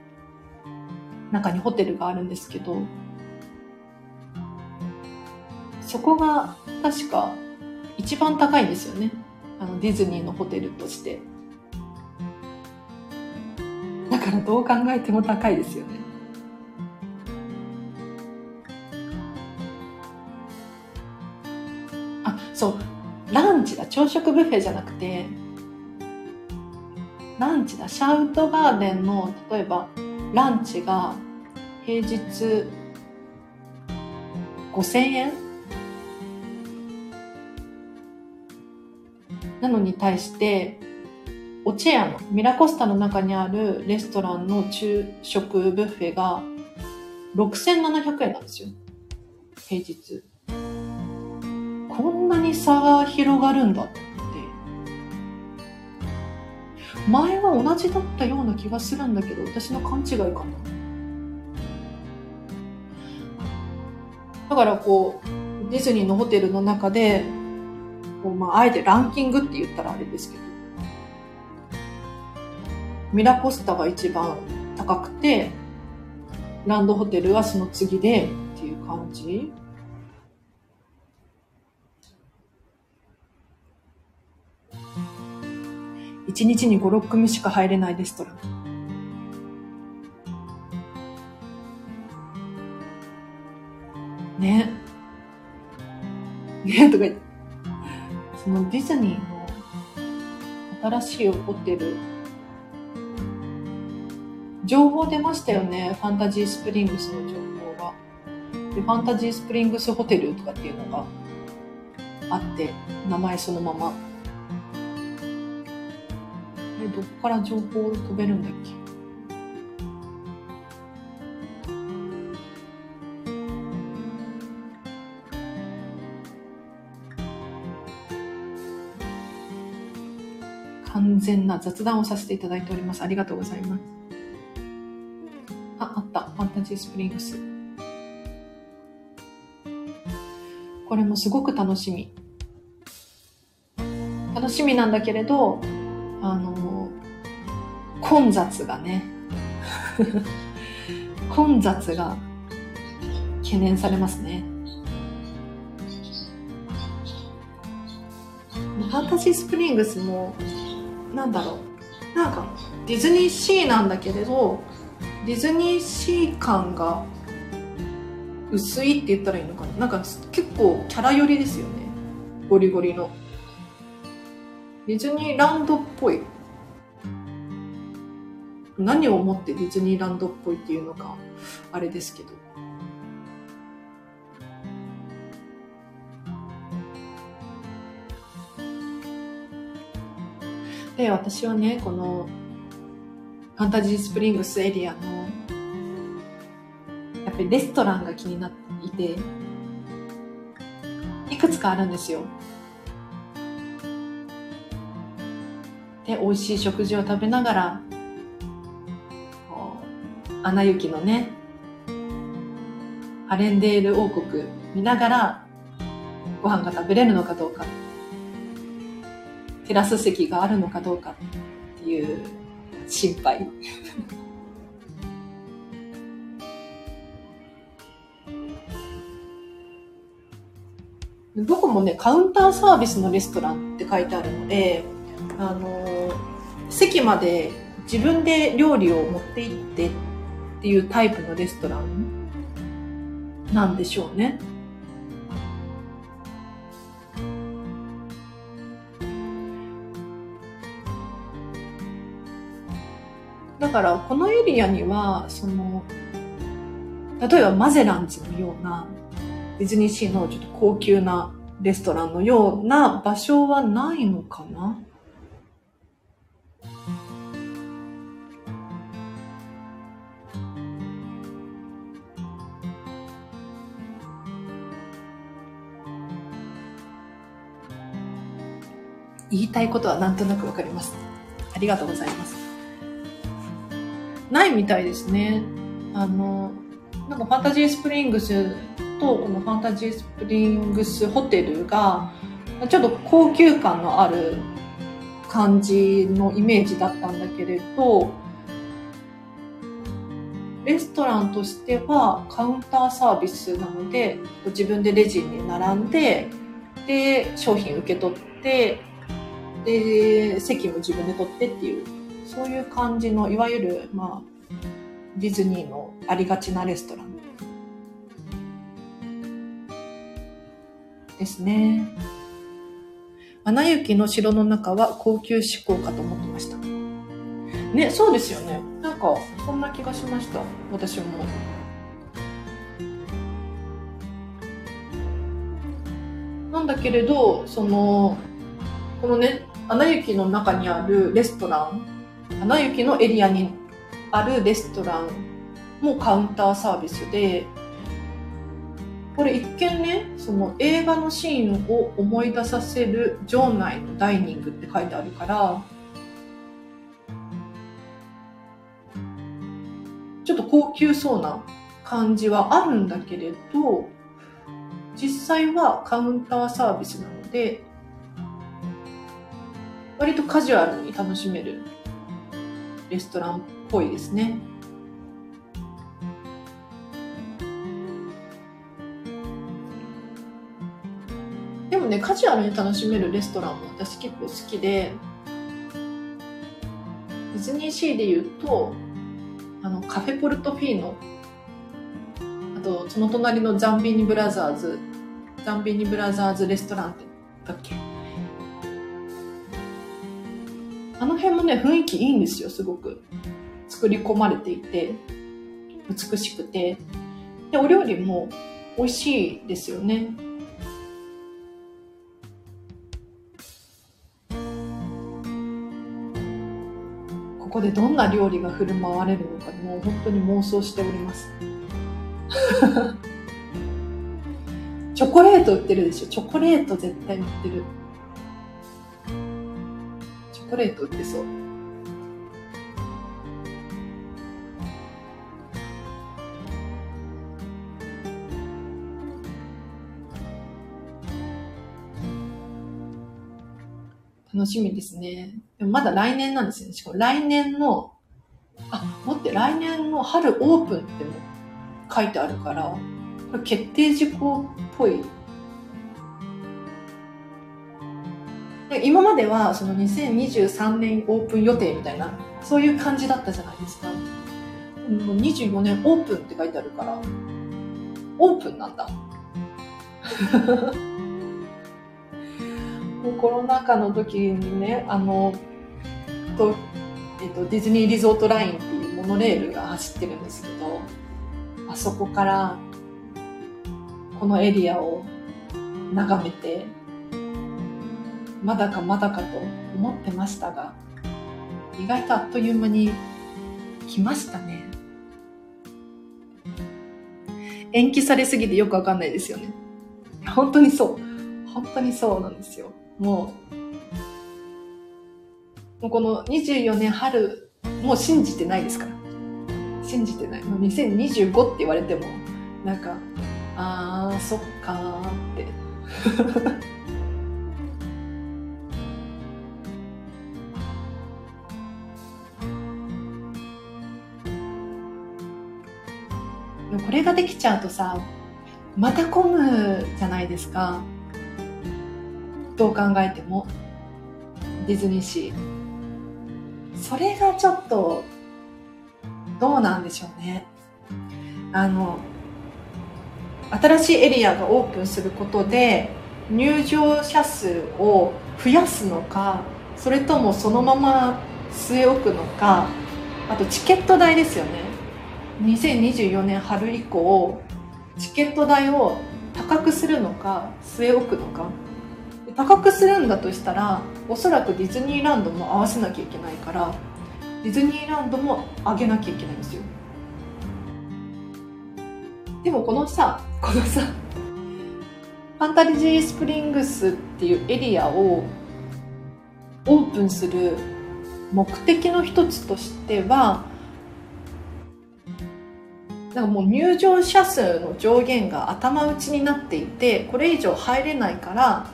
中にホテルがあるんですけど、そこが確か一番高いんですよね。あのディズニーのホテルとして。だからどう考えても高いですよね。ランチだ。朝食ブッフェじゃなくて、ランチだ。シャウトガーデンの、例えば、ランチが平日5000円なのに対して、オチェアのミラコスタの中にあるレストランの昼食ブッフェが6700円なんですよ。平日。こんなに差が広がるんだって。前は同じだったような気がするんだけど、私の勘違いかな。だからこう、ディズニーのホテルの中で、こうまあ、あえてランキングって言ったらあれですけど、ミラコスタが一番高くて、ランドホテルはその次でっていう感じ一日に5、6組しか入れないレストラン。ね。ね とか言って。そのディズニーの新しいホテル、情報出ましたよね。ファンタジースプリングスの情報が。で、ファンタジースプリングスホテルとかっていうのがあって、名前そのまま。どこから情報を飛べるんだっけ？完全な雑談をさせていただいております。ありがとうございます。あ、あった。ファンタジースプリングス。これもすごく楽しみ。楽しみなんだけれど、あの、混雑がね、混雑が懸念されますね。ファンタジースプリングスもなんだろう。なんかディズニーシーなんだけれどディズニーシー感が薄いって言ったらいいのかな。なんか結構キャラ寄りですよね。ゴリゴリの。ディズニーランドっぽい。何をもってディズニーランドっぽいっていうのかあれですけどで、私はね、このファンタジースプリングスエリアの、やっぱりレストランが気になっていて、いくつかあるんですよ。で、美味しい食事を食べながら、アナ雪のね、アレンデール王国見ながらご飯が食べれるのかどうか、テラス席があるのかどうかっていう心配。どこもね、カウンターサービスのレストランって書いてあるので、あの、席まで自分で料理を持って行ってっていうタイプのレストランなんでしょうね。だからこのエリアにはその例えばマゼランズのようなディズニーシーのちょっと高級なレストランのような場所はないのかな？言いたいことはなんとなくわかります。ありがとうございます。ないみたいですね。あの、なんかファンタジースプリングスとこのファンタジースプリングスホテルがちょっと高級感のある感じのイメージだったんだけれど、レストランとしてはカウンターサービスなので、自分でレジに並んで、で、商品受け取って、で、席も自分で取ってっていう、そういう感じの、いわゆる、まあ、ディズニーのありがちなレストランですね。アナ雪の城の中は高級志向かと思ってました。ね、そうですよね。なんか、そんな気がしました。私も。なんだけれど、その、このね、アナ雪の中にあるレストラン、アナ雪のエリアにあるレストランもカウンターサービスで、これ一見ね、その映画のシーンを思い出させる場内のダイニングって書いてあるから、ちょっと高級そうな感じはあるんだけれど、実際はカウンターサービスなので、割とカジュアルに楽しめるレストランっぽいですね。でもね、カジュアルに楽しめるレストランも私結構好きで、ディズニーシーで言うと、あの、カフェポルトフィーノ、あと、その隣のザンビーニブラザーズ、ザンビーニブラザーズレストランってだっけ？の辺もね、雰囲気いいんですよ、すごく。作り込まれていて、美しくて。で、お料理も美味しいですよね。ここでどんな料理が振る舞われるのか、もう本当に妄想しております。チョコレート売ってるでしょ？チョコレート絶対売ってる。チョコレート売ってそう。楽しみですね。でもまだ来年なんですよね。しかも来年の、あ、待って、来年の春オープンっても書いてあるから、これ決定事項っぽい今まではその2023年オープン予定みたいな、そういう感じだったじゃないですか。もう24年オープンって書いてあるから、オープンなんだ。もうコロナ禍の時にね、あの、と、えっと、ディズニーリゾートラインっていうモノレールが走ってるんですけど、あそこからこのエリアを眺めてまだかまだかと思ってましたが、意外とあっという間に来ましたね。延期されすぎてよくわかんないですよね。本当にそう。本当にそうなんですよ。もう、もうこの24年春、もう信じてないですから。信じてない。もう2025って言われても、なんか、あー、そっかーって。れができちゃうとさ、また混むじゃないですか。どう考えても。ディズニーシー。それがちょっと、どうなんでしょうね。あの、新しいエリアがオープンすることで、入場者数を増やすのか、それともそのまま据え置くのか、あとチケット代ですよね。2024年春以降チケット代を高くするのか据え置くのか。高くするんだとしたらおそらくディズニーランドも合わせなきゃいけないからディズニーランドも上げなきゃいけないんですよ。でもこのさこのさファンタジースプリングスっていうエリアをオープンする目的の一つとしてはなんかもう入場者数の上限が頭打ちになっていてこれ以上入れないから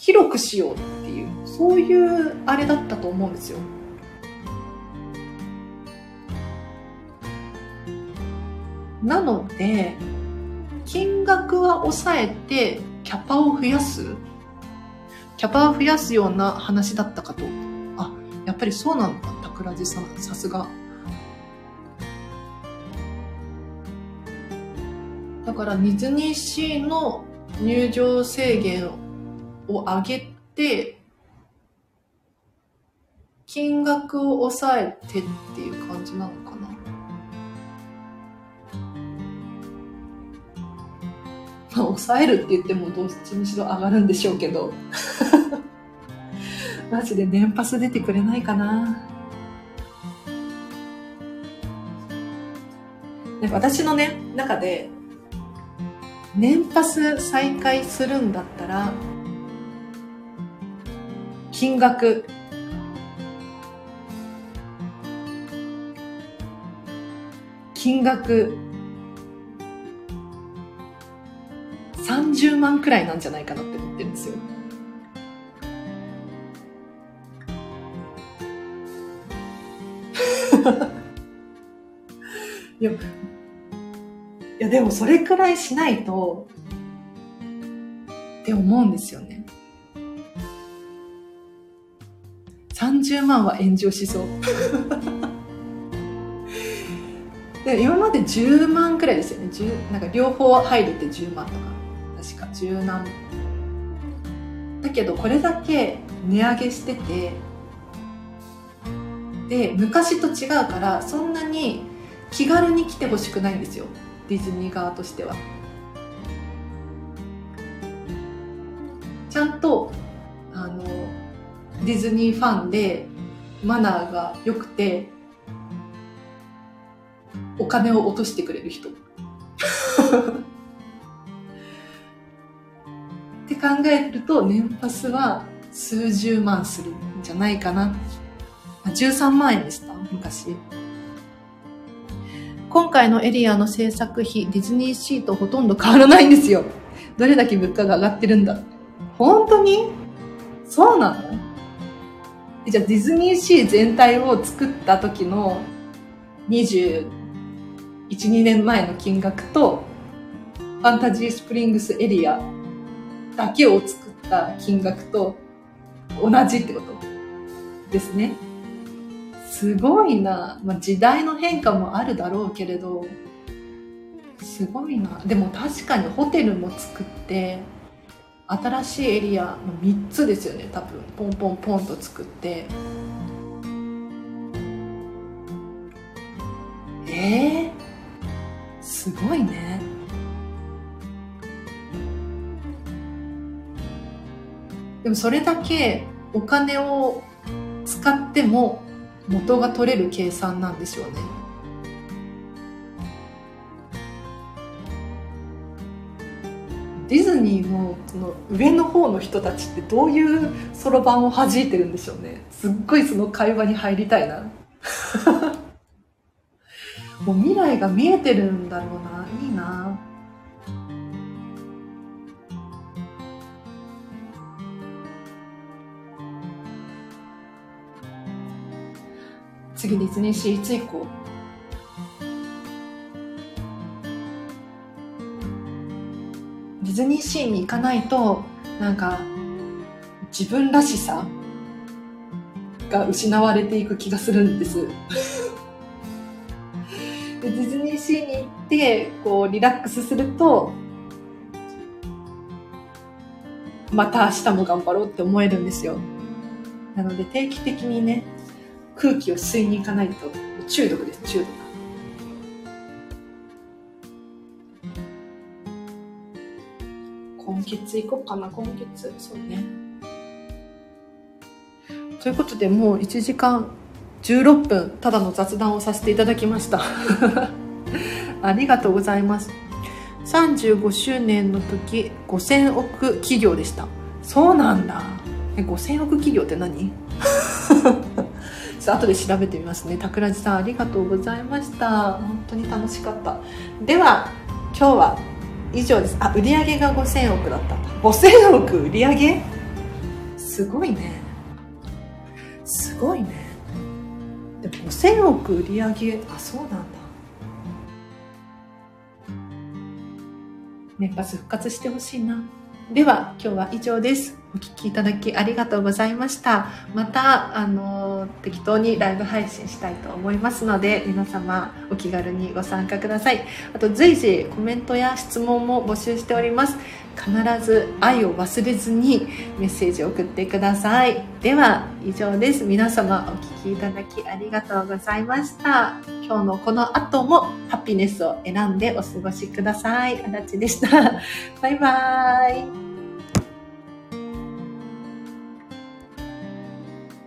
広くしようっていうそういうあれだったと思うんですよ。なので金額は抑えてキャパを増やす？キャパを増やすような話だったかとやっぱりそうなんだ桜地さん、さすが。だからディズニーシーの入場制限を上げて、金額を抑えてっていう感じなのかな。まあ、抑えるって言ってもどっちにしろ上がるんでしょうけど。マジで年パス出てくれないかな。なんか私のね、中で、年パス再開するんだったら、金額、金額、30万くらいなんじゃないかなって思ってるんですよ。いや、いやでもそれくらいしないと、って思うんですよね。30万は炎上しそう。で今まで10万くらいですよね。なんか両方入れて10万とか。確か10何。だけどこれだけ値上げしてて、で、昔と違うから、そんなに気軽に来てほしくないんですよ。ディズニー側としては。ちゃんとあのディズニーファンでマナーが良くてお金を落としてくれる人。って考えると年パスは数十万するんじゃないかな。13万円でした昔。今回のエリアの制作費、ディズニーシーとほとんど変わらないんですよ。どれだけ物価が上がってるんだ。本当に？そうなの？じゃあディズニーシー全体を作った時の21、2年前の金額と、ファンタジースプリングスエリアだけを作った金額と同じってことですね。すごいな。まあ、時代の変化もあるだろうけれど、すごいな。でも確かにホテルも作って、新しいエリア3つですよね、多分。ポンポンポンと作って。えー、すごいね。でもそれだけお金を使っても元が取れる計算なんでしょうね。ディズニーのその上の方の人たちってどういうそろばんを弾いてるんでしょうね。すっごいその会話に入りたいな。もう未来が見えてるんだろうな。いいな。次ディズニーシーいつ行こうディズニーシーに行かないとなんか自分らしさが失われていく気がするんです。でディズニーシーに行ってこうリラックスするとまた明日も頑張ろうって思えるんですよ。なので定期的にね空気を吸いに行かないと中毒です。中毒。今月行こうかな。今月そうね。ということでもう1時間16分ただの雑談をさせていただきました。ありがとうございます。35周年の時5000億企業でした。そうなんだ。え5000億企業って何？ちょっと後で調べてみますね。桜地さんありがとうございました。本当に楽しかった。では今日は以上です。あ売上が5000億だった。5000億売上すごいね。すごいね。でも5000億売上あそうなんだ。年パス復活してほしいな。では今日は以上です。お聞きいただきありがとうございました。またあの適当にライブ配信したいと思いますので皆様お気軽にご参加ください。あと随時コメントや質問も募集しております。必ず愛を忘れずにメッセージを送ってください。では以上です。皆様お聞きいただきありがとうございました。今日のこの後もハピネスを選んでお過ごしください。あらちでした。バイバーイ。